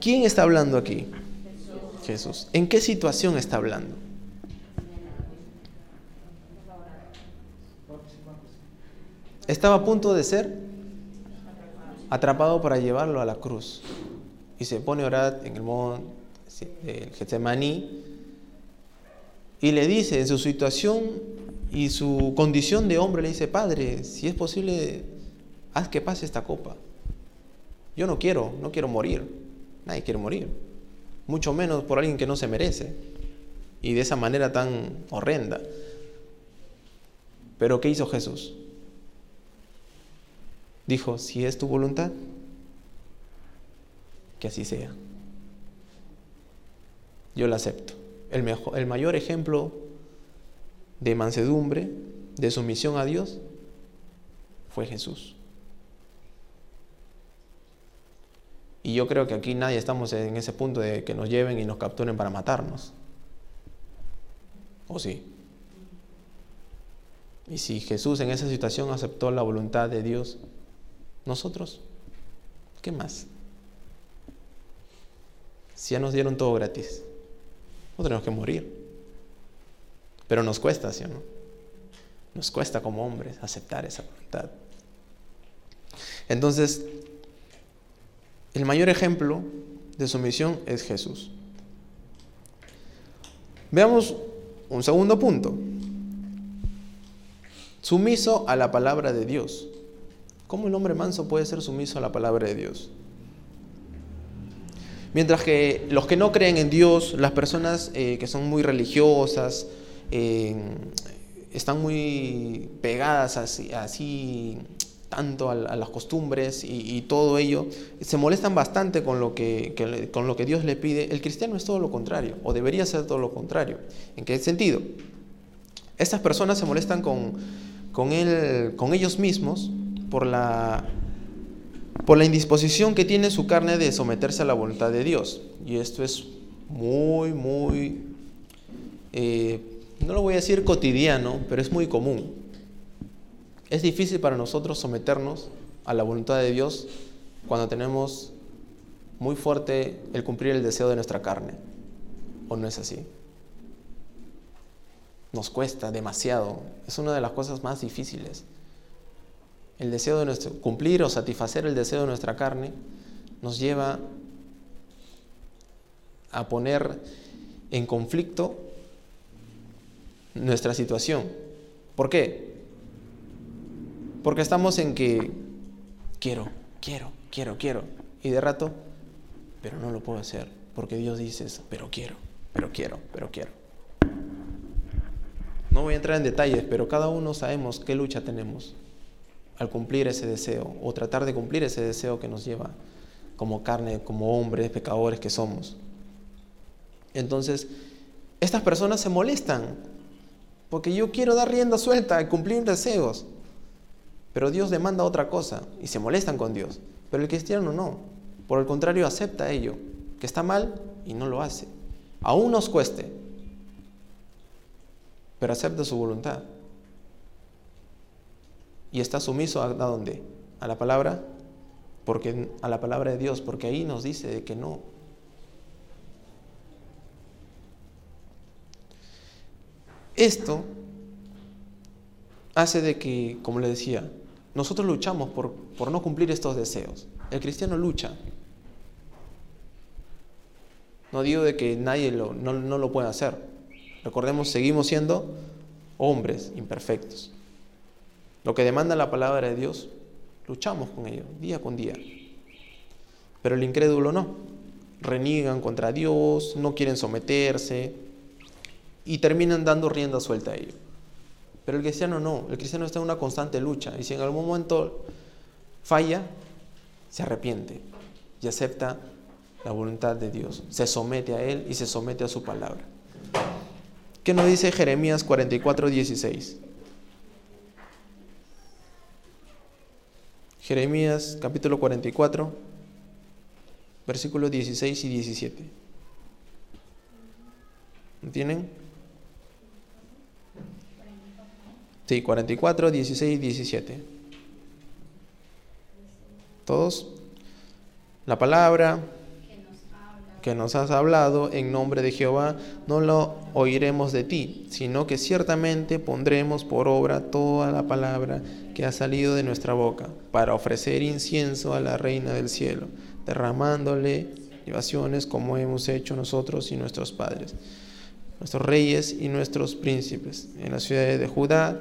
¿Quién está hablando aquí? Jesús. ¿En qué situación está hablando? Estaba a punto de ser atrapado para llevarlo a la cruz. Y se pone a orar en el monte del Getsemaní y le dice en su situación y su condición de hombre, le dice, Padre, si es posible, haz que pase esta copa. Yo no quiero, no quiero morir. Nadie quiere morir. Mucho menos por alguien que no se merece. Y de esa manera tan horrenda. Pero ¿qué hizo Jesús? Dijo, si es tu voluntad, que así sea. Yo la acepto. El, mejor, el mayor ejemplo de mansedumbre, de sumisión a Dios, fue Jesús. Y yo creo que aquí nadie estamos en ese punto de que nos lleven y nos capturen para matarnos. ¿O sí? Y si Jesús en esa situación aceptó la voluntad de Dios, nosotros, ¿qué más? Si ya nos dieron todo gratis, no tenemos que morir. Pero nos cuesta, ¿sí o no? Nos cuesta como hombres aceptar esa voluntad. Entonces, el mayor ejemplo de sumisión es Jesús. Veamos un segundo punto. Sumiso a la palabra de Dios. ¿Cómo el hombre manso puede ser sumiso a la palabra de Dios? Mientras que los que no creen en Dios, las personas eh, que son muy religiosas, eh, están muy pegadas así, tanto a, las costumbres y, todo ello, se molestan bastante con lo que, con lo que Dios le pide. El cristiano es todo lo contrario, o debería ser todo lo contrario. ¿En qué sentido? Estas personas se molestan con con, él, con ellos mismos por la, por la indisposición que tiene su carne de someterse a la voluntad de Dios. Y esto es muy, muy, eh, no lo voy a decir cotidiano, pero es muy común. Es difícil para nosotros someternos a la voluntad de Dios cuando tenemos muy fuerte el cumplir el deseo de nuestra carne. ¿O no es así? Nos cuesta demasiado. Es una de las cosas más difíciles. El deseo de cumplir o satisfacer el deseo de nuestra carne nos lleva a poner en conflicto nuestra situación. ¿Por qué? Porque estamos en que quiero, quiero, quiero, quiero. Y de rato, pero no lo puedo hacer. Porque Dios dice pero quiero, pero quiero, pero quiero. No voy a entrar en detalles, pero cada uno sabemos qué lucha tenemos al cumplir ese deseo o tratar de cumplir ese deseo que nos lleva como carne, como hombres pecadores que somos. Entonces, estas personas se molestan porque yo quiero dar rienda suelta y cumplir deseos. Pero Dios demanda otra cosa y se molestan con Dios. Pero el cristiano no. Por el contrario, acepta ello, que está mal y no lo hace. Aún nos cueste, pero acepta su voluntad. Y está sumiso a, dónde? A la palabra, porque a la palabra de Dios, porque ahí nos dice que no, Esto hace de que, como le decía, nosotros luchamos por, por no cumplir estos deseos. El cristiano lucha. No digo de que nadie lo, no, no lo pueda hacer. Recordemos, seguimos siendo hombres imperfectos. Lo que demanda la palabra de Dios, luchamos con ello, día con día. Pero el incrédulo no. Reniegan contra Dios, no quieren someterse, y terminan dando rienda suelta a ello. Pero el cristiano no, el cristiano está en una constante lucha y si en algún momento falla, se arrepiente y acepta la voluntad de Dios, se somete a Él y se somete a su palabra. ¿Qué nos dice Jeremías 44, 16? Jeremías capítulo 44, versículos 16 y 17. ¿Lo tienen? Sí, 44, 16, 17. ¿Todos? La palabra que nos has hablado en nombre de Jehová no lo oiremos de ti, sino que ciertamente pondremos por obra toda la palabra que ha salido de nuestra boca, para ofrecer incienso a la reina del cielo, derramándole libaciones como hemos hecho nosotros y nuestros padres, nuestros reyes y nuestros príncipes, en las ciudades de Judá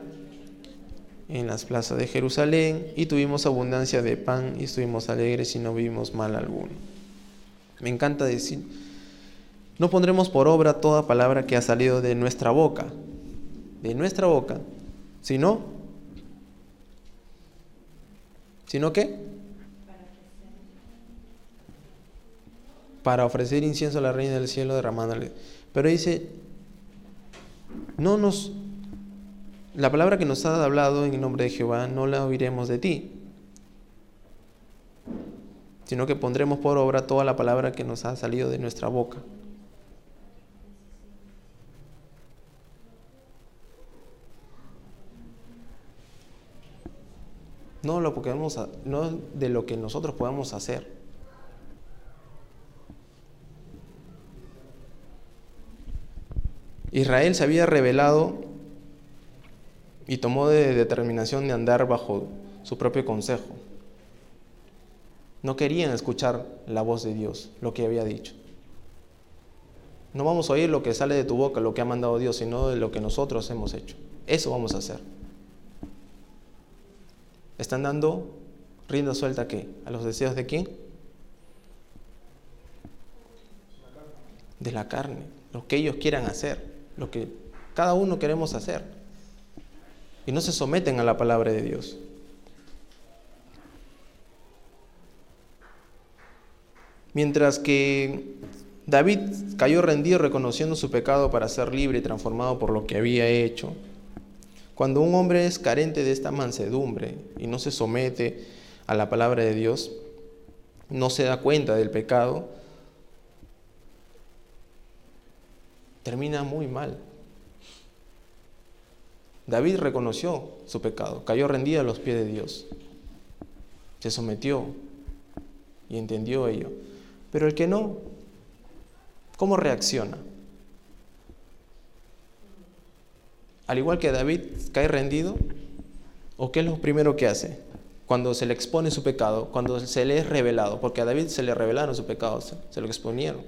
en las plazas de Jerusalén y tuvimos abundancia de pan y estuvimos alegres y no vimos mal alguno. Me encanta decir, no pondremos por obra toda palabra que ha salido de nuestra boca, de nuestra boca, sino, sino qué? Para ofrecer incienso a la reina del cielo derramándole. Pero dice, no nos la palabra que nos ha hablado en el nombre de Jehová no la oiremos de ti, sino que pondremos por obra toda la palabra que nos ha salido de nuestra boca. No, lo podemos, no de lo que nosotros podamos hacer. Israel se había revelado y tomó de determinación de andar bajo su propio consejo. No querían escuchar la voz de Dios, lo que había dicho. No vamos a oír lo que sale de tu boca, lo que ha mandado Dios, sino de lo que nosotros hemos hecho. Eso vamos a hacer. Están dando rienda suelta a qué? ¿A los deseos de quién? De la carne, lo que ellos quieran hacer, lo que cada uno queremos hacer y no se someten a la palabra de Dios. Mientras que David cayó rendido reconociendo su pecado para ser libre y transformado por lo que había hecho. Cuando un hombre es carente de esta mansedumbre y no se somete a la palabra de Dios, no se da cuenta del pecado, termina muy mal. David reconoció su pecado, cayó rendido a los pies de Dios, se sometió y entendió ello. Pero el que no, ¿cómo reacciona? Al igual que David, cae rendido, ¿o qué es lo primero que hace? Cuando se le expone su pecado, cuando se le es revelado, porque a David se le revelaron su pecado, se lo exponieron,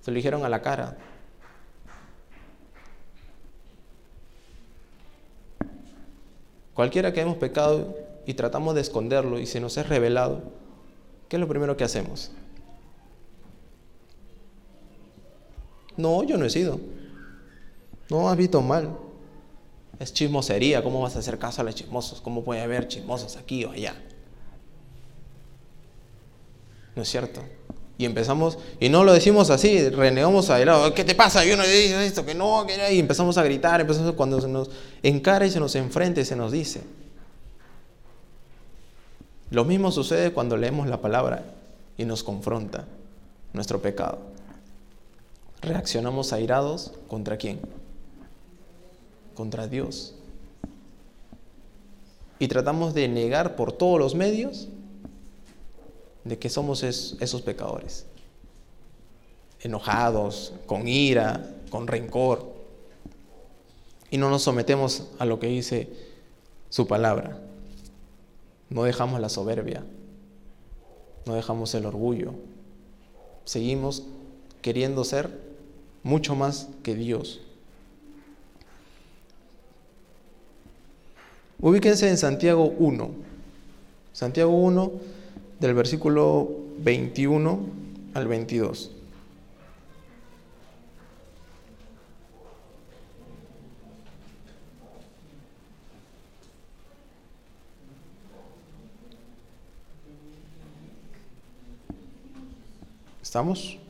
se lo dijeron a la cara, Cualquiera que hemos pecado y tratamos de esconderlo y se nos es revelado, ¿qué es lo primero que hacemos? No, yo no he sido. No, has visto mal. Es chismosería. ¿Cómo vas a hacer caso a los chismosos? ¿Cómo puede haber chismosos aquí o allá? ¿No es cierto? Y empezamos, y no lo decimos así, renegamos a lado, ¿qué te pasa? Yo no he dicho esto, que no, que no. Y empezamos a gritar, empezamos cuando se nos encara y se nos enfrenta y se nos dice. Lo mismo sucede cuando leemos la palabra y nos confronta nuestro pecado. Reaccionamos airados contra quién? Contra Dios. Y tratamos de negar por todos los medios de que somos esos pecadores, enojados, con ira, con rencor, y no nos sometemos a lo que dice su palabra. No dejamos la soberbia, no dejamos el orgullo, seguimos queriendo ser mucho más que Dios. Ubíquense en Santiago 1. Santiago 1 del versículo 21 al 22. ¿Estamos?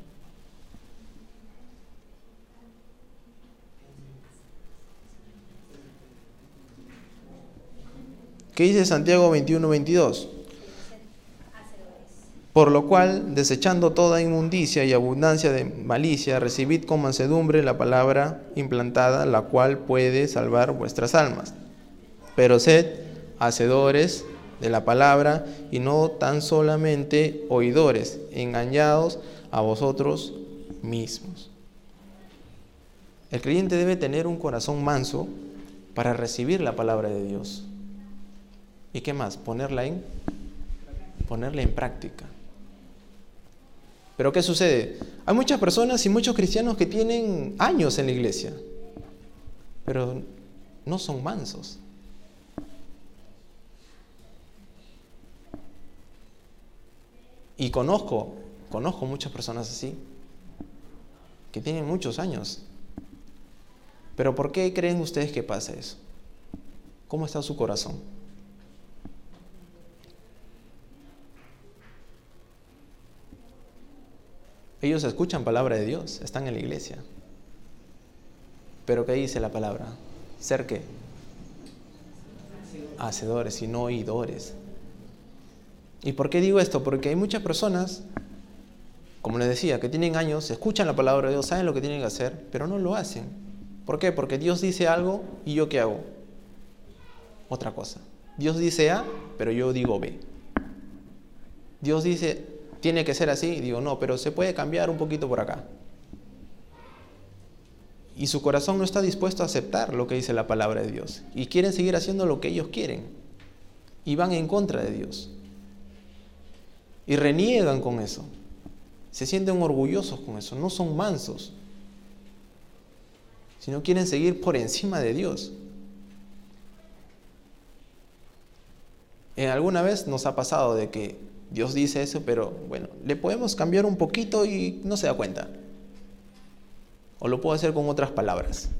¿Qué dice Santiago 21, 22? Por lo cual, desechando toda inmundicia y abundancia de malicia, recibid con mansedumbre la palabra implantada, la cual puede salvar vuestras almas. Pero sed hacedores de la palabra y no tan solamente oidores, engañados a vosotros mismos. El creyente debe tener un corazón manso para recibir la palabra de Dios. ¿Y qué más? Ponerla en ponerla en práctica. Pero ¿qué sucede? Hay muchas personas y muchos cristianos que tienen años en la iglesia, pero no son mansos. Y conozco, conozco muchas personas así, que tienen muchos años. Pero ¿por qué creen ustedes que pasa eso? ¿Cómo está su corazón? Ellos escuchan palabra de Dios, están en la iglesia. Pero ¿qué dice la palabra? ¿Ser qué? Hacedores y no oidores. ¿Y por qué digo esto? Porque hay muchas personas, como les decía, que tienen años, escuchan la palabra de Dios, saben lo que tienen que hacer, pero no lo hacen. ¿Por qué? Porque Dios dice algo y yo qué hago? Otra cosa. Dios dice A, pero yo digo B. Dios dice tiene que ser así. digo, no, pero se puede cambiar un poquito por acá. Y su corazón no está dispuesto a aceptar lo que dice la palabra de Dios. Y quieren seguir haciendo lo que ellos quieren. Y van en contra de Dios. Y reniegan con eso. Se sienten orgullosos con eso. No son mansos. Sino quieren seguir por encima de Dios. En alguna vez nos ha pasado de que Dios dice eso, pero bueno, le podemos cambiar un poquito y no se da cuenta. O lo puedo hacer con otras palabras.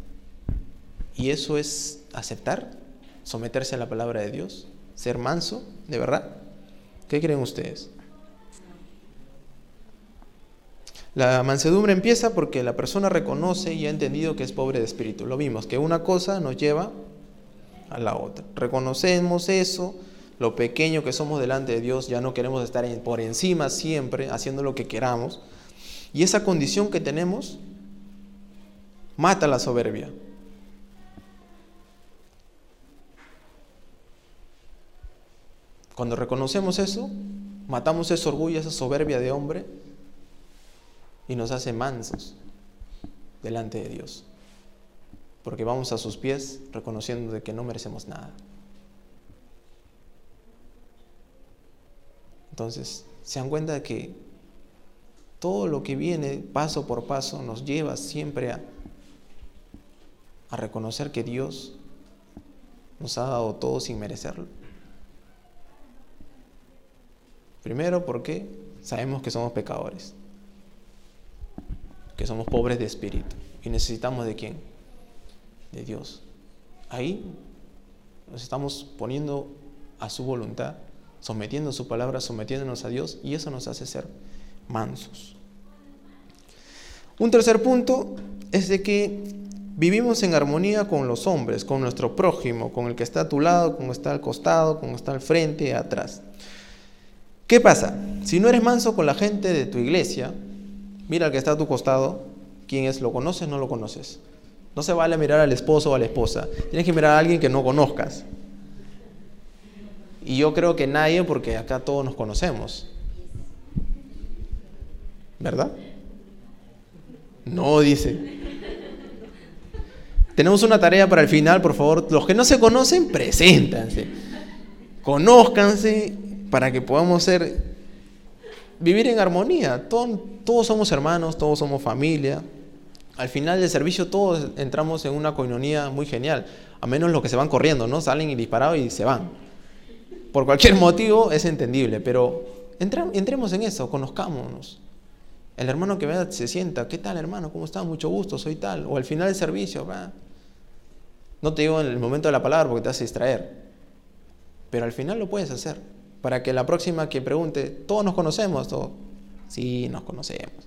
Y eso es aceptar, someterse a la palabra de Dios, ser manso, de verdad. ¿Qué creen ustedes? La mansedumbre empieza porque la persona reconoce y ha entendido que es pobre de espíritu. Lo vimos, que una cosa nos lleva a la otra. Reconocemos eso, lo pequeño que somos delante de Dios, ya no queremos estar por encima siempre, haciendo lo que queramos. Y esa condición que tenemos mata la soberbia. Cuando reconocemos eso, matamos ese orgullo, esa soberbia de hombre y nos hace mansos delante de Dios. Porque vamos a sus pies reconociendo de que no merecemos nada. Entonces, se dan cuenta de que todo lo que viene paso por paso nos lleva siempre a, a reconocer que Dios nos ha dado todo sin merecerlo. Primero porque sabemos que somos pecadores, que somos pobres de espíritu y necesitamos de quién? De Dios. Ahí nos estamos poniendo a su voluntad, sometiendo su palabra, sometiéndonos a Dios y eso nos hace ser mansos. Un tercer punto es de que vivimos en armonía con los hombres, con nuestro prójimo, con el que está a tu lado, con el que está al costado, con el que está al frente, atrás. ¿Qué pasa? Si no eres manso con la gente de tu iglesia, mira al que está a tu costado, quién es, lo conoces, no lo conoces. No se vale mirar al esposo o a la esposa, tienes que mirar a alguien que no conozcas. Y yo creo que nadie, porque acá todos nos conocemos. ¿Verdad? No, dice. Tenemos una tarea para el final, por favor. Los que no se conocen, preséntanse. Conózcanse para que podamos ser, vivir en armonía. Todos, todos somos hermanos, todos somos familia. Al final del servicio todos entramos en una coinonía muy genial, a menos los que se van corriendo, ¿no? Salen y disparados y se van. Por cualquier motivo es entendible, pero entremos en eso, conozcámonos. El hermano que vea se sienta, ¿qué tal hermano? ¿Cómo está? Mucho gusto, soy tal. O al final del servicio, va. No te digo en el momento de la palabra porque te hace distraer, pero al final lo puedes hacer para que la próxima que pregunte, ¿todos nos conocemos? Sí, nos conocemos.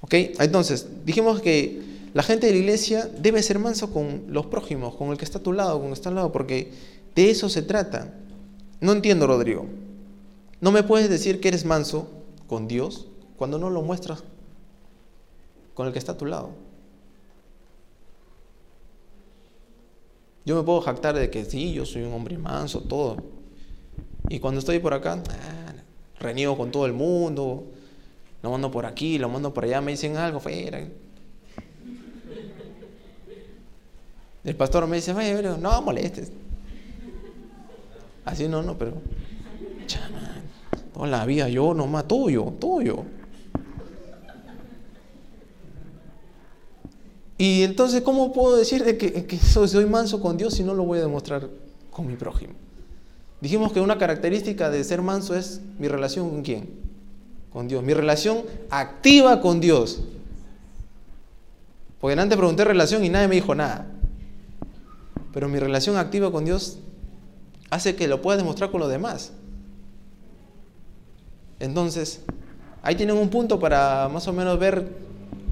¿Ok? Entonces, dijimos que la gente de la iglesia debe ser manso con los prójimos, con el que está a tu lado, con el que está al lado, porque de eso se trata. No entiendo, Rodrigo. No me puedes decir que eres manso con Dios cuando no lo muestras con el que está a tu lado. Yo me puedo jactar de que sí, yo soy un hombre manso, todo. Y cuando estoy por acá, reniego con todo el mundo, lo mando por aquí, lo mando por allá, me dicen algo, fuera. El pastor me dice, no molestes. Así no, no, pero. toda la vida yo nomás, tuyo, tuyo. Y entonces, ¿cómo puedo decir de que, soy, manso con Dios si no lo voy a demostrar con mi prójimo? Dijimos que una característica de ser manso es mi relación con quién? Con Dios. Mi relación activa con Dios. Porque antes pregunté relación y nadie me dijo nada. Pero mi relación activa con Dios hace que lo pueda demostrar con los demás. Entonces, ahí tienen un punto para más o menos ver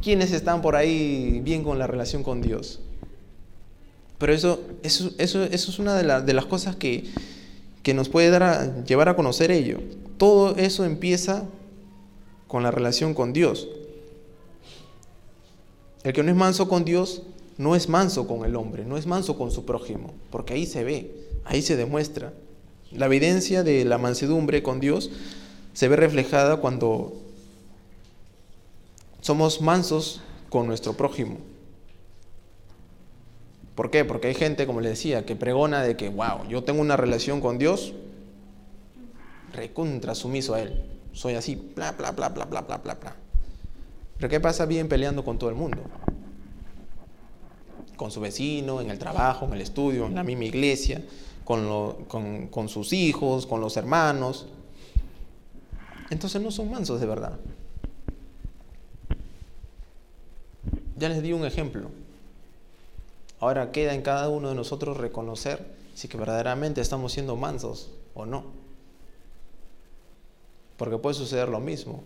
quiénes están por ahí bien con la relación con Dios. Pero eso, eso, eso, es una de, de, las cosas que, que nos puede dar llevar a conocer ello. Todo eso empieza con la relación con Dios. El que no es manso con Dios no es manso con el hombre, no es manso con su prójimo, porque ahí se ve, ahí se demuestra. La evidencia de la mansedumbre con Dios se ve reflejada cuando somos mansos con nuestro prójimo. ¿Por qué? Porque hay gente, como le decía, que pregona de que, wow, yo tengo una relación con Dios, recontra sumiso a Él. Soy así, bla, bla, bla, bla, bla, bla, bla, bla. Pero ¿qué pasa bien peleando con todo el mundo? Con su vecino, en el trabajo, en el estudio, en la misma iglesia, con, con, con sus hijos, con los hermanos. Entonces no son mansos de verdad. Ya les di un ejemplo. Ahora queda en cada uno de nosotros reconocer si que verdaderamente estamos siendo mansos o no. Porque puede suceder lo mismo.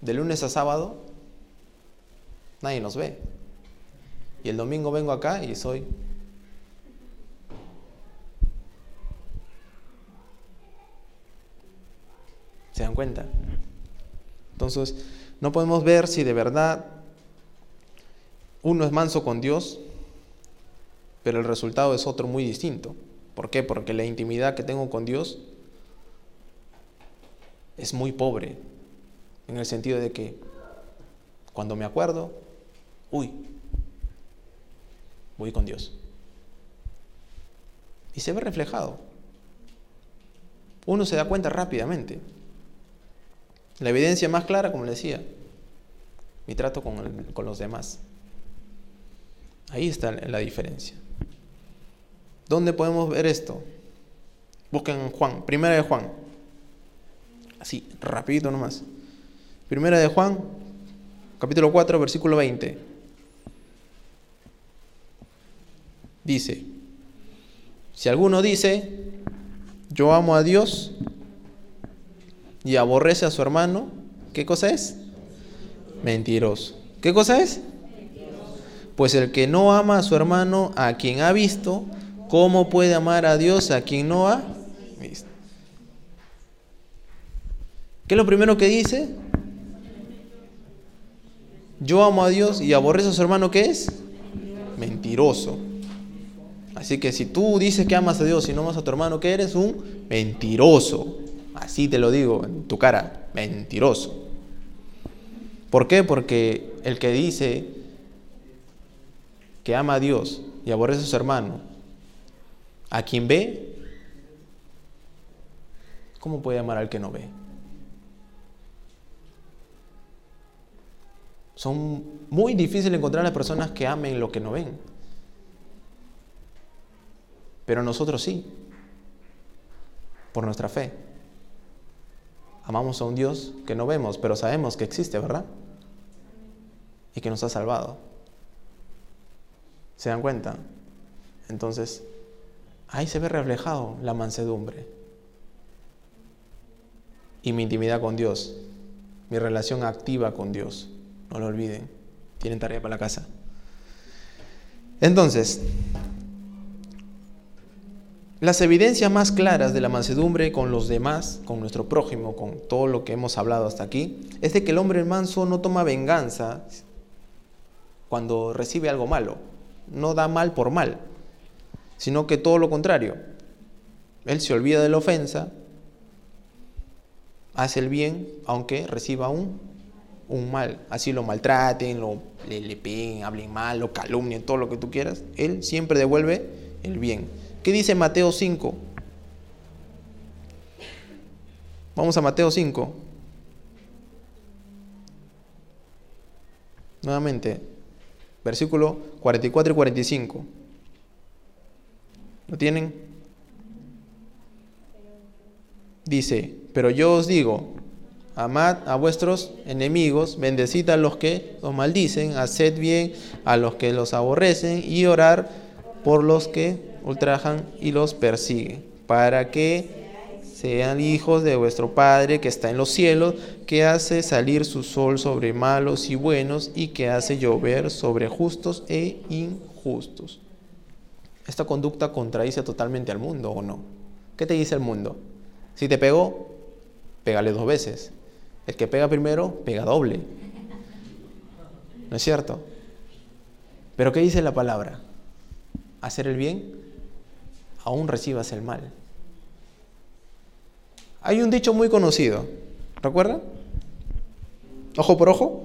De lunes a sábado nadie nos ve. Y el domingo vengo acá y soy... ¿Se dan cuenta? Entonces, no podemos ver si de verdad uno es manso con Dios, pero el resultado es otro muy distinto. ¿Por qué? Porque la intimidad que tengo con Dios es muy pobre, en el sentido de que cuando me acuerdo, uy, voy con Dios. Y se ve reflejado. Uno se da cuenta rápidamente. La evidencia más clara, como le decía, mi trato con, los demás. Ahí está la diferencia. ¿Dónde podemos ver esto? Busquen Juan, primera de Juan. Así, rapidito nomás. Primera de Juan, capítulo 4, versículo 20. Dice, si alguno dice, yo amo a Dios y aborrece a su hermano, ¿qué cosa es? Mentiroso. ¿Qué cosa es? Pues el que no ama a su hermano, a quien ha visto, ¿cómo puede amar a Dios a quien no ha visto? ¿Qué es lo primero que dice? Yo amo a Dios y aborrece a su hermano, ¿qué es? Mentiroso. Así que si tú dices que amas a Dios y no amas a tu hermano, ¿qué eres? Un mentiroso. Así te lo digo en tu cara, mentiroso. ¿Por qué? Porque el que dice que ama a Dios y aborrece a su hermano, a quien ve, ¿cómo puede amar al que no ve? Son muy difíciles encontrar a las personas que amen lo que no ven. Pero nosotros sí, por nuestra fe. Amamos a un Dios que no vemos, pero sabemos que existe, ¿verdad? Y que nos ha salvado. ¿Se dan cuenta? Entonces, ahí se ve reflejado la mansedumbre. Y mi intimidad con Dios, mi relación activa con Dios. No lo olviden, tienen tarea para la casa. Entonces, las evidencias más claras de la mansedumbre con los demás, con nuestro prójimo, con todo lo que hemos hablado hasta aquí, es de que el hombre manso no toma venganza cuando recibe algo malo, no da mal por mal, sino que todo lo contrario. Él se olvida de la ofensa, hace el bien, aunque reciba un, un mal. Así lo maltraten, lo, le, le peguen, hablen mal, lo calumnien, todo lo que tú quieras. Él siempre devuelve el bien. ¿Qué dice Mateo 5? Vamos a Mateo 5. Nuevamente, versículo 44 y 45. ¿Lo tienen? Dice, pero yo os digo, amad a vuestros enemigos, bendecid a los que os maldicen, haced bien a los que los aborrecen y orar por los que ultrajan y los persiguen, para que sean hijos de vuestro Padre que está en los cielos, que hace salir su sol sobre malos y buenos y que hace llover sobre justos e injustos. ¿Esta conducta contradice totalmente al mundo o no? ¿Qué te dice el mundo? Si te pegó, pégale dos veces. El que pega primero, pega doble. ¿No es cierto? Pero ¿qué dice la palabra? Hacer el bien, aún recibas el mal. Hay un dicho muy conocido, ¿recuerdan? Ojo por ojo.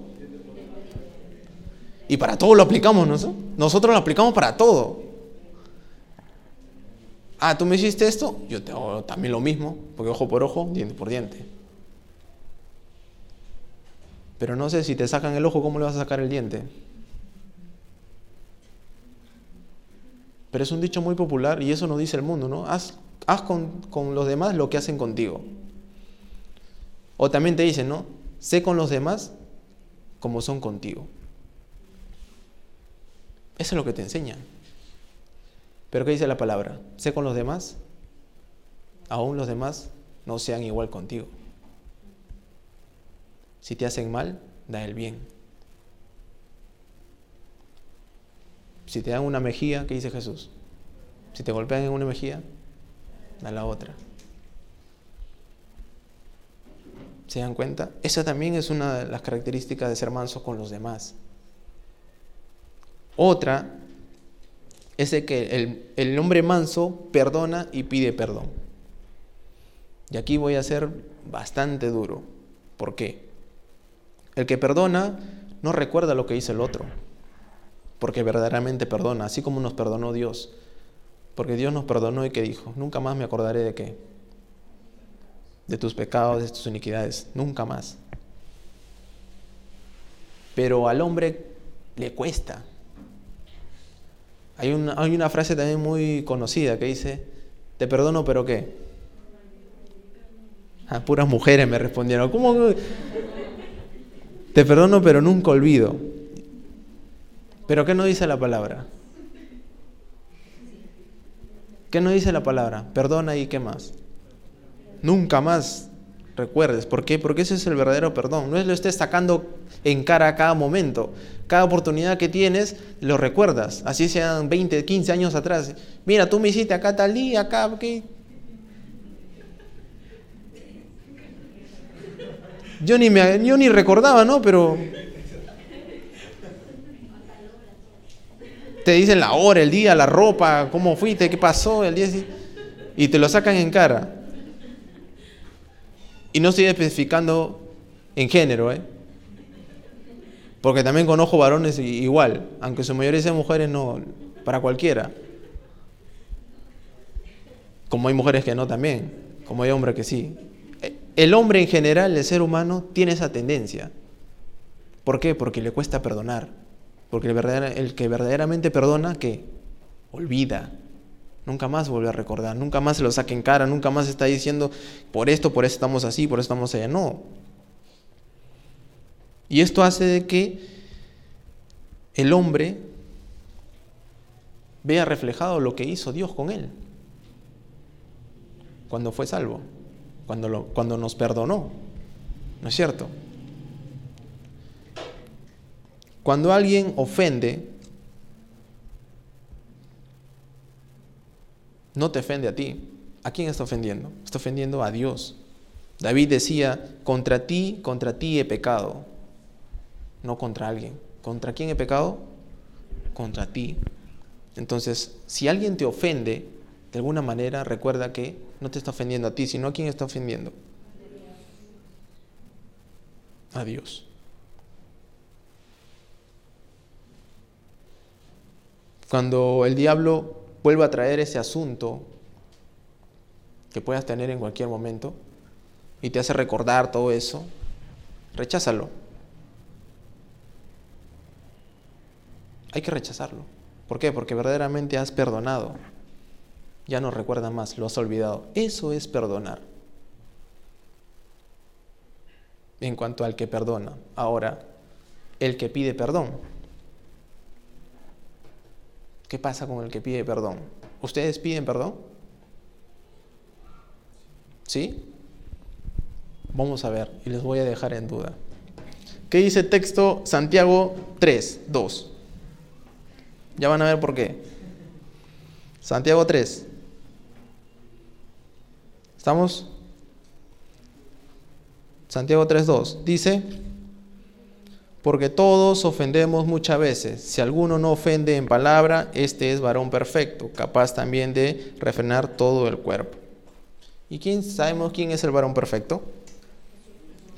Y para todo lo aplicamos, ¿no? Nosotros lo aplicamos para todo ah, tú me hiciste esto, yo te hago también lo mismo, porque ojo por ojo, diente por diente. Pero no sé si te sacan el ojo, ¿cómo le vas a sacar el diente? Pero es un dicho muy popular y eso nos dice el mundo, ¿no? Haz, con, los demás lo que hacen contigo. O también te dicen, ¿no? Sé con los demás como son contigo. Eso es lo que te enseñan. Pero ¿qué dice la palabra? Sé con los demás, aún los demás no sean igual contigo. Si te hacen mal, da el bien. Si te dan una mejilla, ¿qué dice Jesús? Si te golpean en una mejilla, da la otra. ¿Se dan cuenta? Esa también es una de las características de ser manso con los demás. Otra es que el, el hombre manso perdona y pide perdón. Y aquí voy a ser bastante duro. ¿Por qué? El que perdona no recuerda lo que hizo el otro, porque verdaderamente perdona, así como nos perdonó Dios. Porque Dios nos perdonó y que dijo, nunca más me acordaré de qué, de tus pecados, de tus iniquidades, nunca más. Pero al hombre le cuesta. Hay una, hay una frase también muy conocida que dice, te perdono, pero ¿qué? A ah, puras mujeres me respondieron, ¿cómo? Te perdono, pero nunca olvido. ¿Pero qué no dice la palabra? ¿Qué no dice la palabra? Perdona y qué más. Nunca más recuerdes. ¿Por qué? Porque ese es el verdadero perdón. No es lo estés sacando en cara a cada momento. Cada oportunidad que tienes, lo recuerdas. Así sean 20, 15 años atrás. Mira, tú me hiciste acá tal día, acá, ¿qué? Yo ni, me, yo ni recordaba, ¿no? Pero te dicen la hora, el día, la ropa, cómo fuiste, qué pasó, el día y te lo sacan en cara. Y no estoy especificando en género, ¿eh? Porque también conozco varones igual, aunque su mayoría sean mujeres, no, para cualquiera. Como hay mujeres que no también, como hay hombres que sí. El hombre en general, el ser humano, tiene esa tendencia. ¿Por qué? Porque le cuesta perdonar. Porque el, que verdaderamente perdona, ¿qué? Olvida. Nunca más vuelve a recordar, nunca más se lo saca en cara, nunca más está diciendo, por esto, por eso estamos así, por eso estamos allá. No. Y esto hace de que el hombre vea reflejado lo que hizo Dios con él cuando fue salvo cuando, cuando nos perdonó. ¿No es cierto? Cuando alguien ofende, no te ofende a ti. ¿A quién está ofendiendo? Está ofendiendo a Dios. David decía, contra ti, contra ti he pecado. No contra alguien. ¿Contra quién he pecado? Contra ti. Entonces, si alguien te ofende, de alguna manera recuerda que no te está ofendiendo a ti, sino a quién está ofendiendo. A Dios. Cuando el diablo vuelva a traer ese asunto que puedas tener en cualquier momento y te hace recordar todo eso, recházalo. Hay que rechazarlo. ¿Por qué? Porque verdaderamente has perdonado ya no recuerda más, lo has olvidado. Eso es perdonar. En cuanto al que perdona. Ahora, el que pide perdón. ¿Qué pasa con el que pide perdón? ¿Ustedes piden perdón? ¿Sí? Vamos a ver y les voy a dejar en duda. ¿Qué dice el texto Santiago 3, 2? Ya van a ver por qué. Santiago 3. ¿Estamos? Santiago 3.2 dice, porque todos ofendemos muchas veces. Si alguno no ofende en palabra, este es varón perfecto, capaz también de refrenar todo el cuerpo. ¿Y quién sabemos quién es el varón perfecto?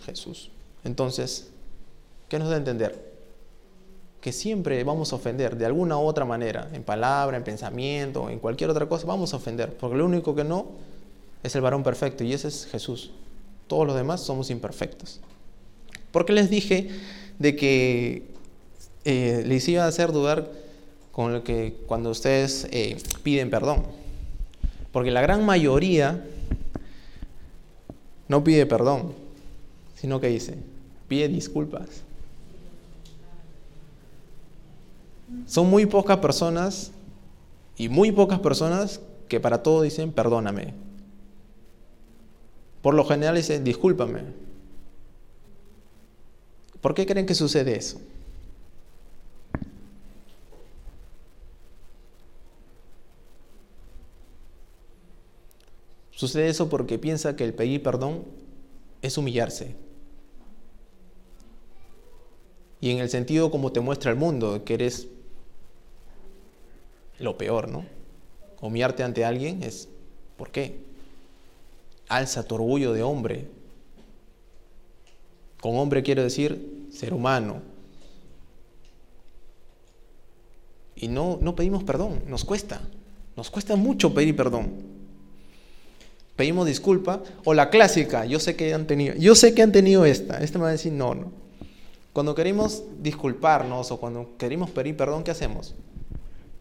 Jesús. Entonces, ¿qué nos da a entender? Que siempre vamos a ofender de alguna u otra manera, en palabra, en pensamiento, en cualquier otra cosa, vamos a ofender, porque lo único que no es el varón perfecto y ese es Jesús. Todos los demás somos imperfectos. ¿Por qué les dije de que eh, les iba a hacer dudar con lo que cuando ustedes eh, piden perdón? Porque la gran mayoría no pide perdón, sino que dice, pide disculpas. Son muy pocas personas y muy pocas personas que para todo dicen perdóname. Por lo general dicen, discúlpame. ¿Por qué creen que sucede eso? Sucede eso porque piensa que el pedir perdón es humillarse. Y en el sentido como te muestra el mundo, que eres lo peor, ¿no? Humillarte ante alguien es, ¿por qué? Alza tu orgullo de hombre. Con hombre quiero decir, ser humano. Y no, no pedimos perdón, nos cuesta. Nos cuesta mucho pedir perdón. Pedimos disculpa. O la clásica, yo sé que han tenido, yo sé que han tenido esta. Esta me va a decir no, no. Cuando queremos disculparnos o cuando queremos pedir perdón, ¿qué hacemos?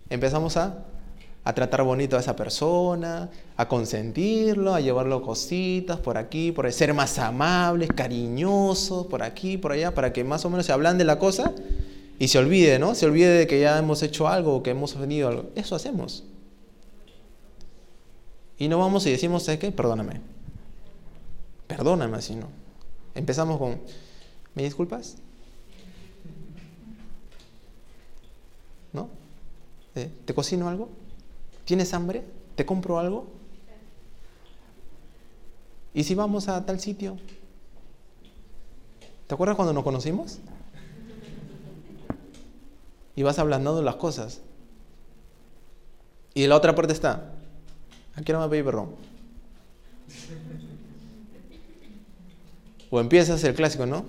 Empezamos a, a tratar bonito a esa persona, a consentirlo, a llevarlo cositas por aquí, por ser más amables, cariñosos, por aquí, por allá, para que más o menos se hablan de la cosa y se olvide, ¿no? Se olvide de que ya hemos hecho algo que hemos venido algo. Eso hacemos. Y no vamos y decimos, ¿sabes qué? Perdóname. Perdóname así, ¿no? Empezamos con, ¿me disculpas? ¿no? Eh, ¿Te cocino algo? ¿Tienes hambre? ¿Te compro algo? ¿Y si vamos a tal sitio? ¿Te acuerdas cuando nos conocimos? Y vas ablandando las cosas. Y la otra parte está, aquí no me pedí perdón. O empiezas el clásico, ¿no?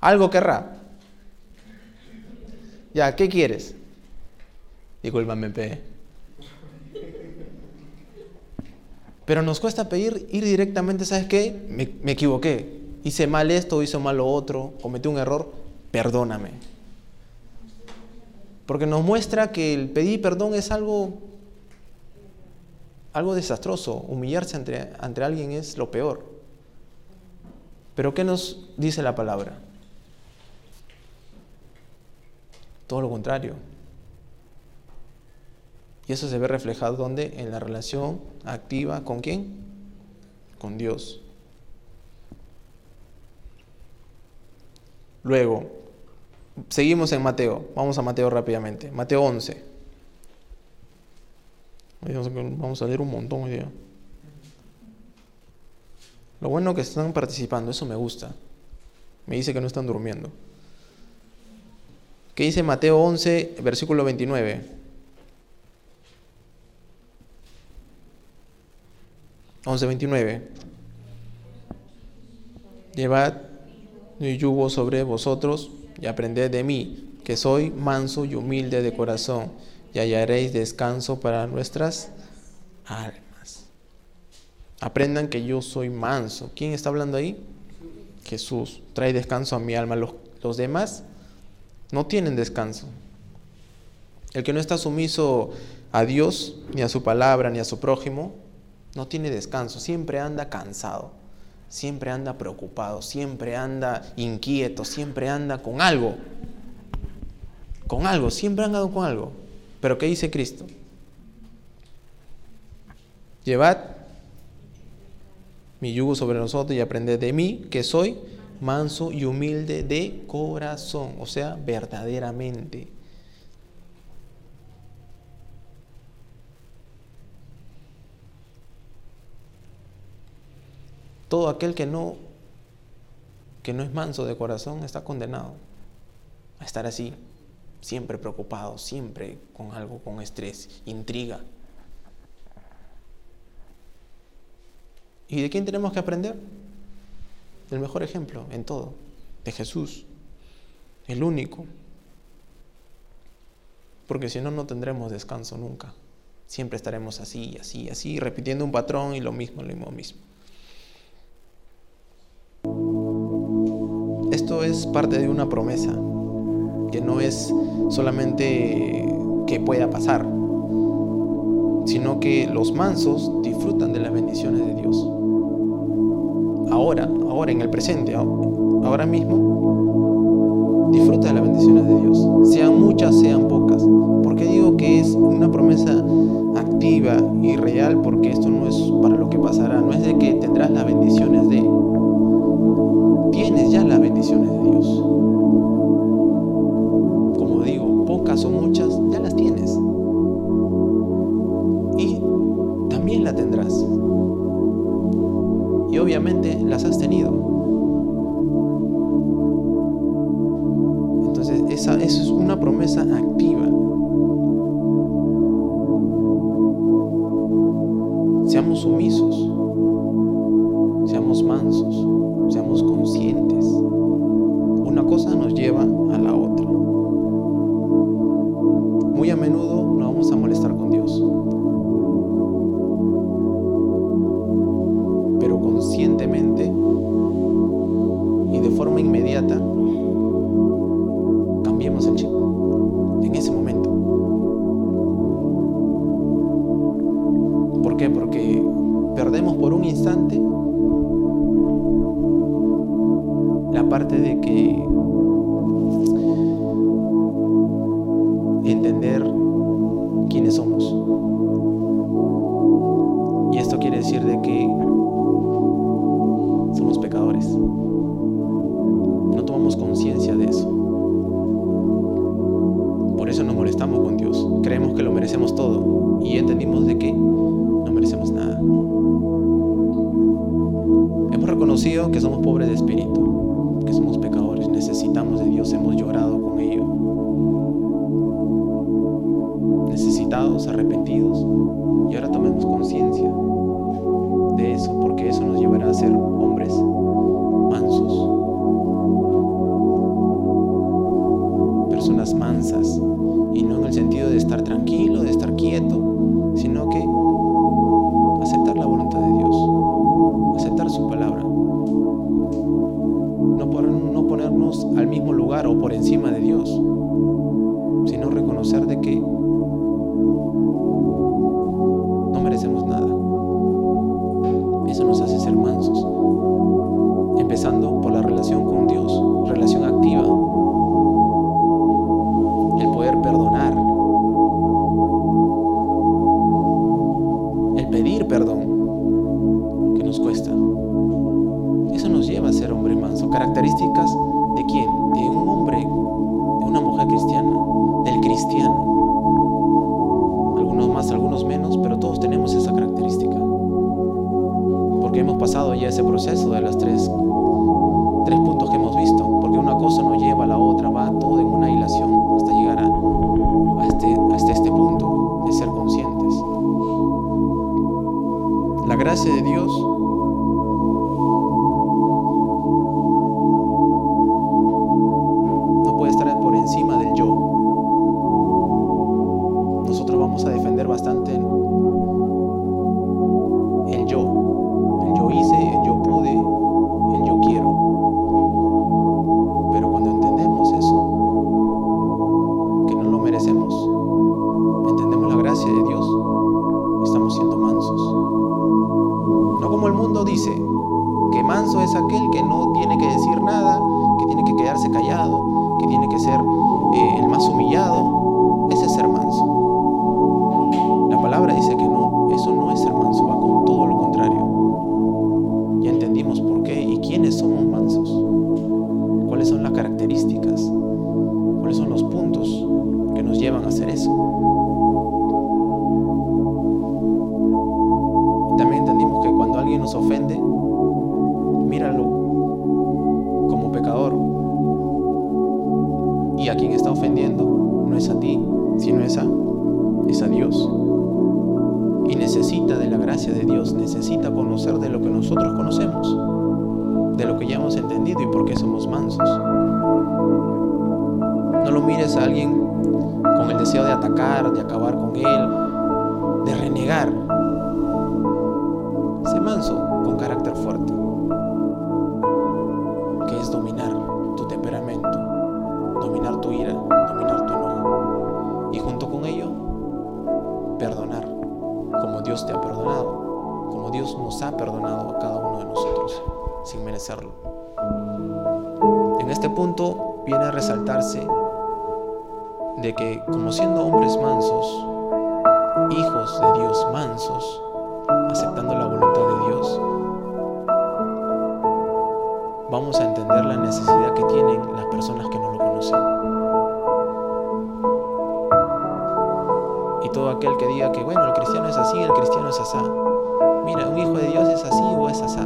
Algo querrá. Ya, ¿qué quieres? Disculpame, P. Pero nos cuesta pedir ir directamente, ¿sabes qué? Me, me equivoqué. Hice mal esto, hice mal lo otro, cometí un error, perdóname. Porque nos muestra que el pedir perdón es algo, algo desastroso. Humillarse ante, ante alguien es lo peor. Pero ¿qué nos dice la palabra? Todo lo contrario. Y eso se ve reflejado donde? En la relación activa con quién? Con Dios. Luego, seguimos en Mateo. Vamos a Mateo rápidamente. Mateo 11. Vamos a leer un montón hoy día. Lo bueno que están participando, eso me gusta. Me dice que no están durmiendo. ¿Qué dice Mateo 11, versículo 29? 11, 29. Llevad mi yugo sobre vosotros y aprended de mí, que soy manso y humilde de corazón, y hallaréis descanso para nuestras almas. Aprendan que yo soy manso. ¿Quién está hablando ahí? Jesús. Trae descanso a mi alma. Los, los demás no tienen descanso. El que no está sumiso a Dios, ni a su palabra, ni a su prójimo, no tiene descanso, siempre anda cansado, siempre anda preocupado, siempre anda inquieto, siempre anda con algo, con algo, siempre anda con algo. Pero ¿qué dice Cristo? Llevad mi yugo sobre nosotros y aprended de mí, que soy manso y humilde de corazón, o sea, verdaderamente. Todo aquel que no que no es manso de corazón está condenado a estar así, siempre preocupado, siempre con algo, con estrés, intriga. ¿Y de quién tenemos que aprender? el mejor ejemplo en todo, de Jesús, el único. Porque si no, no tendremos descanso nunca. Siempre estaremos así, así, así, repitiendo un patrón y lo mismo, lo mismo, mismo. Esto es parte de una promesa, que no es solamente que pueda pasar, sino que los mansos disfrutan de las bendiciones de Dios ahora, ahora en el presente, ahora mismo, disfruta de las bendiciones de Dios, sean muchas, sean pocas. ¿Por qué digo que es una promesa activa y real? Porque esto no es para lo que pasará, no es de que tendrás las bendiciones de... Tienes ya las bendiciones de Dios. Como digo, pocas o muchas, la relación con Dios. En este punto viene a resaltarse de que como siendo hombres mansos, hijos de Dios mansos, aceptando la voluntad de Dios, vamos a entender la necesidad que tienen las personas que no lo conocen. Y todo aquel que diga que, bueno, el cristiano es así, el cristiano es asá. Mira, un hijo de Dios es así o es asá.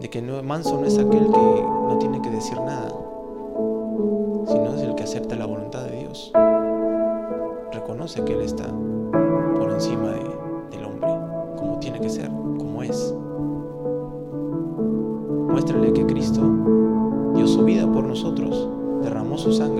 De que no, manso no es aquel que no tiene que decir nada, sino es el que acepta la voluntad de Dios. Reconoce que Él está por encima del hombre, como tiene que ser, como es. Muéstrale que Cristo dio su vida por nosotros, derramó su sangre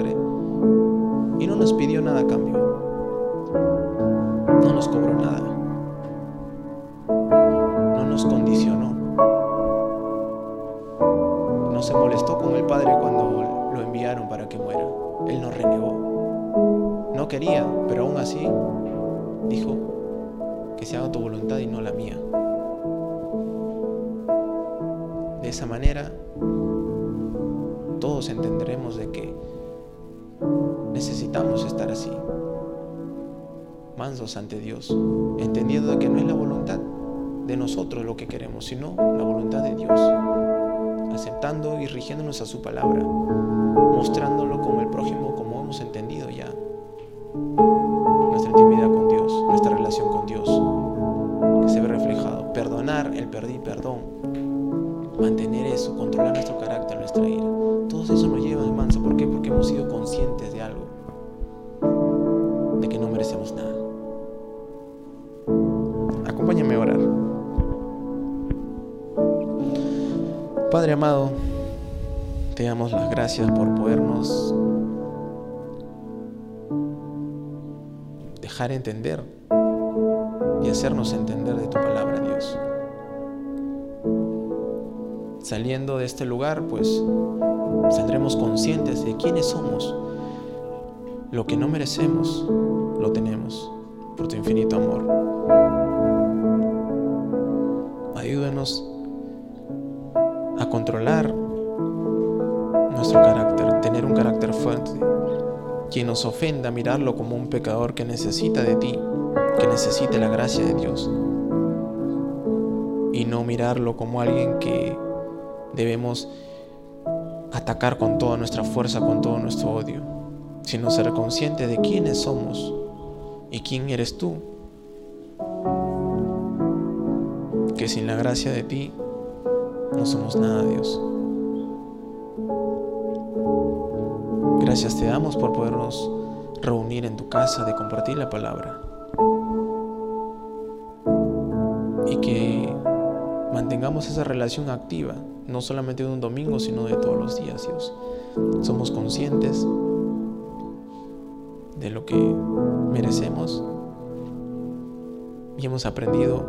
ante Dios, entendiendo que no es la voluntad de nosotros lo que queremos, sino la voluntad de Dios, aceptando y rigiéndonos a su palabra, mostrándolo como el prójimo, gracias por podernos dejar entender y hacernos entender de tu palabra, Dios. Saliendo de este lugar, pues saldremos conscientes de quiénes somos. Lo que no merecemos, lo tenemos por tu infinito amor. Nos ofenda, mirarlo como un pecador que necesita de ti, que necesite la gracia de Dios. Y no mirarlo como alguien que debemos atacar con toda nuestra fuerza, con todo nuestro odio, sino ser consciente de quiénes somos y quién eres tú. Que sin la gracia de ti no somos nada, Dios. Gracias te damos por podernos reunir en tu casa, de compartir la palabra. Y que mantengamos esa relación activa, no solamente de un domingo, sino de todos los días, Dios. Somos conscientes de lo que merecemos y hemos aprendido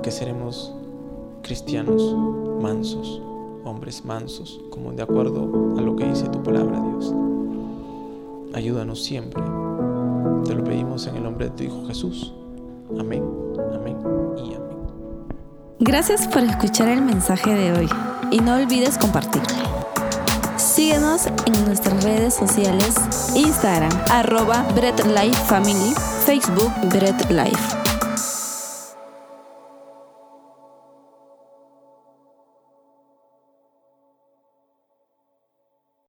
que seremos cristianos mansos, hombres mansos, como de acuerdo a lo que dice tu palabra, Dios. Ayúdanos siempre. Te lo pedimos en el nombre de tu Hijo Jesús. Amén, amén y amén. Gracias por escuchar el mensaje de hoy y no olvides compartirlo. Síguenos en nuestras redes sociales, Instagram, arroba Bread Life Family, Facebook Bread Life.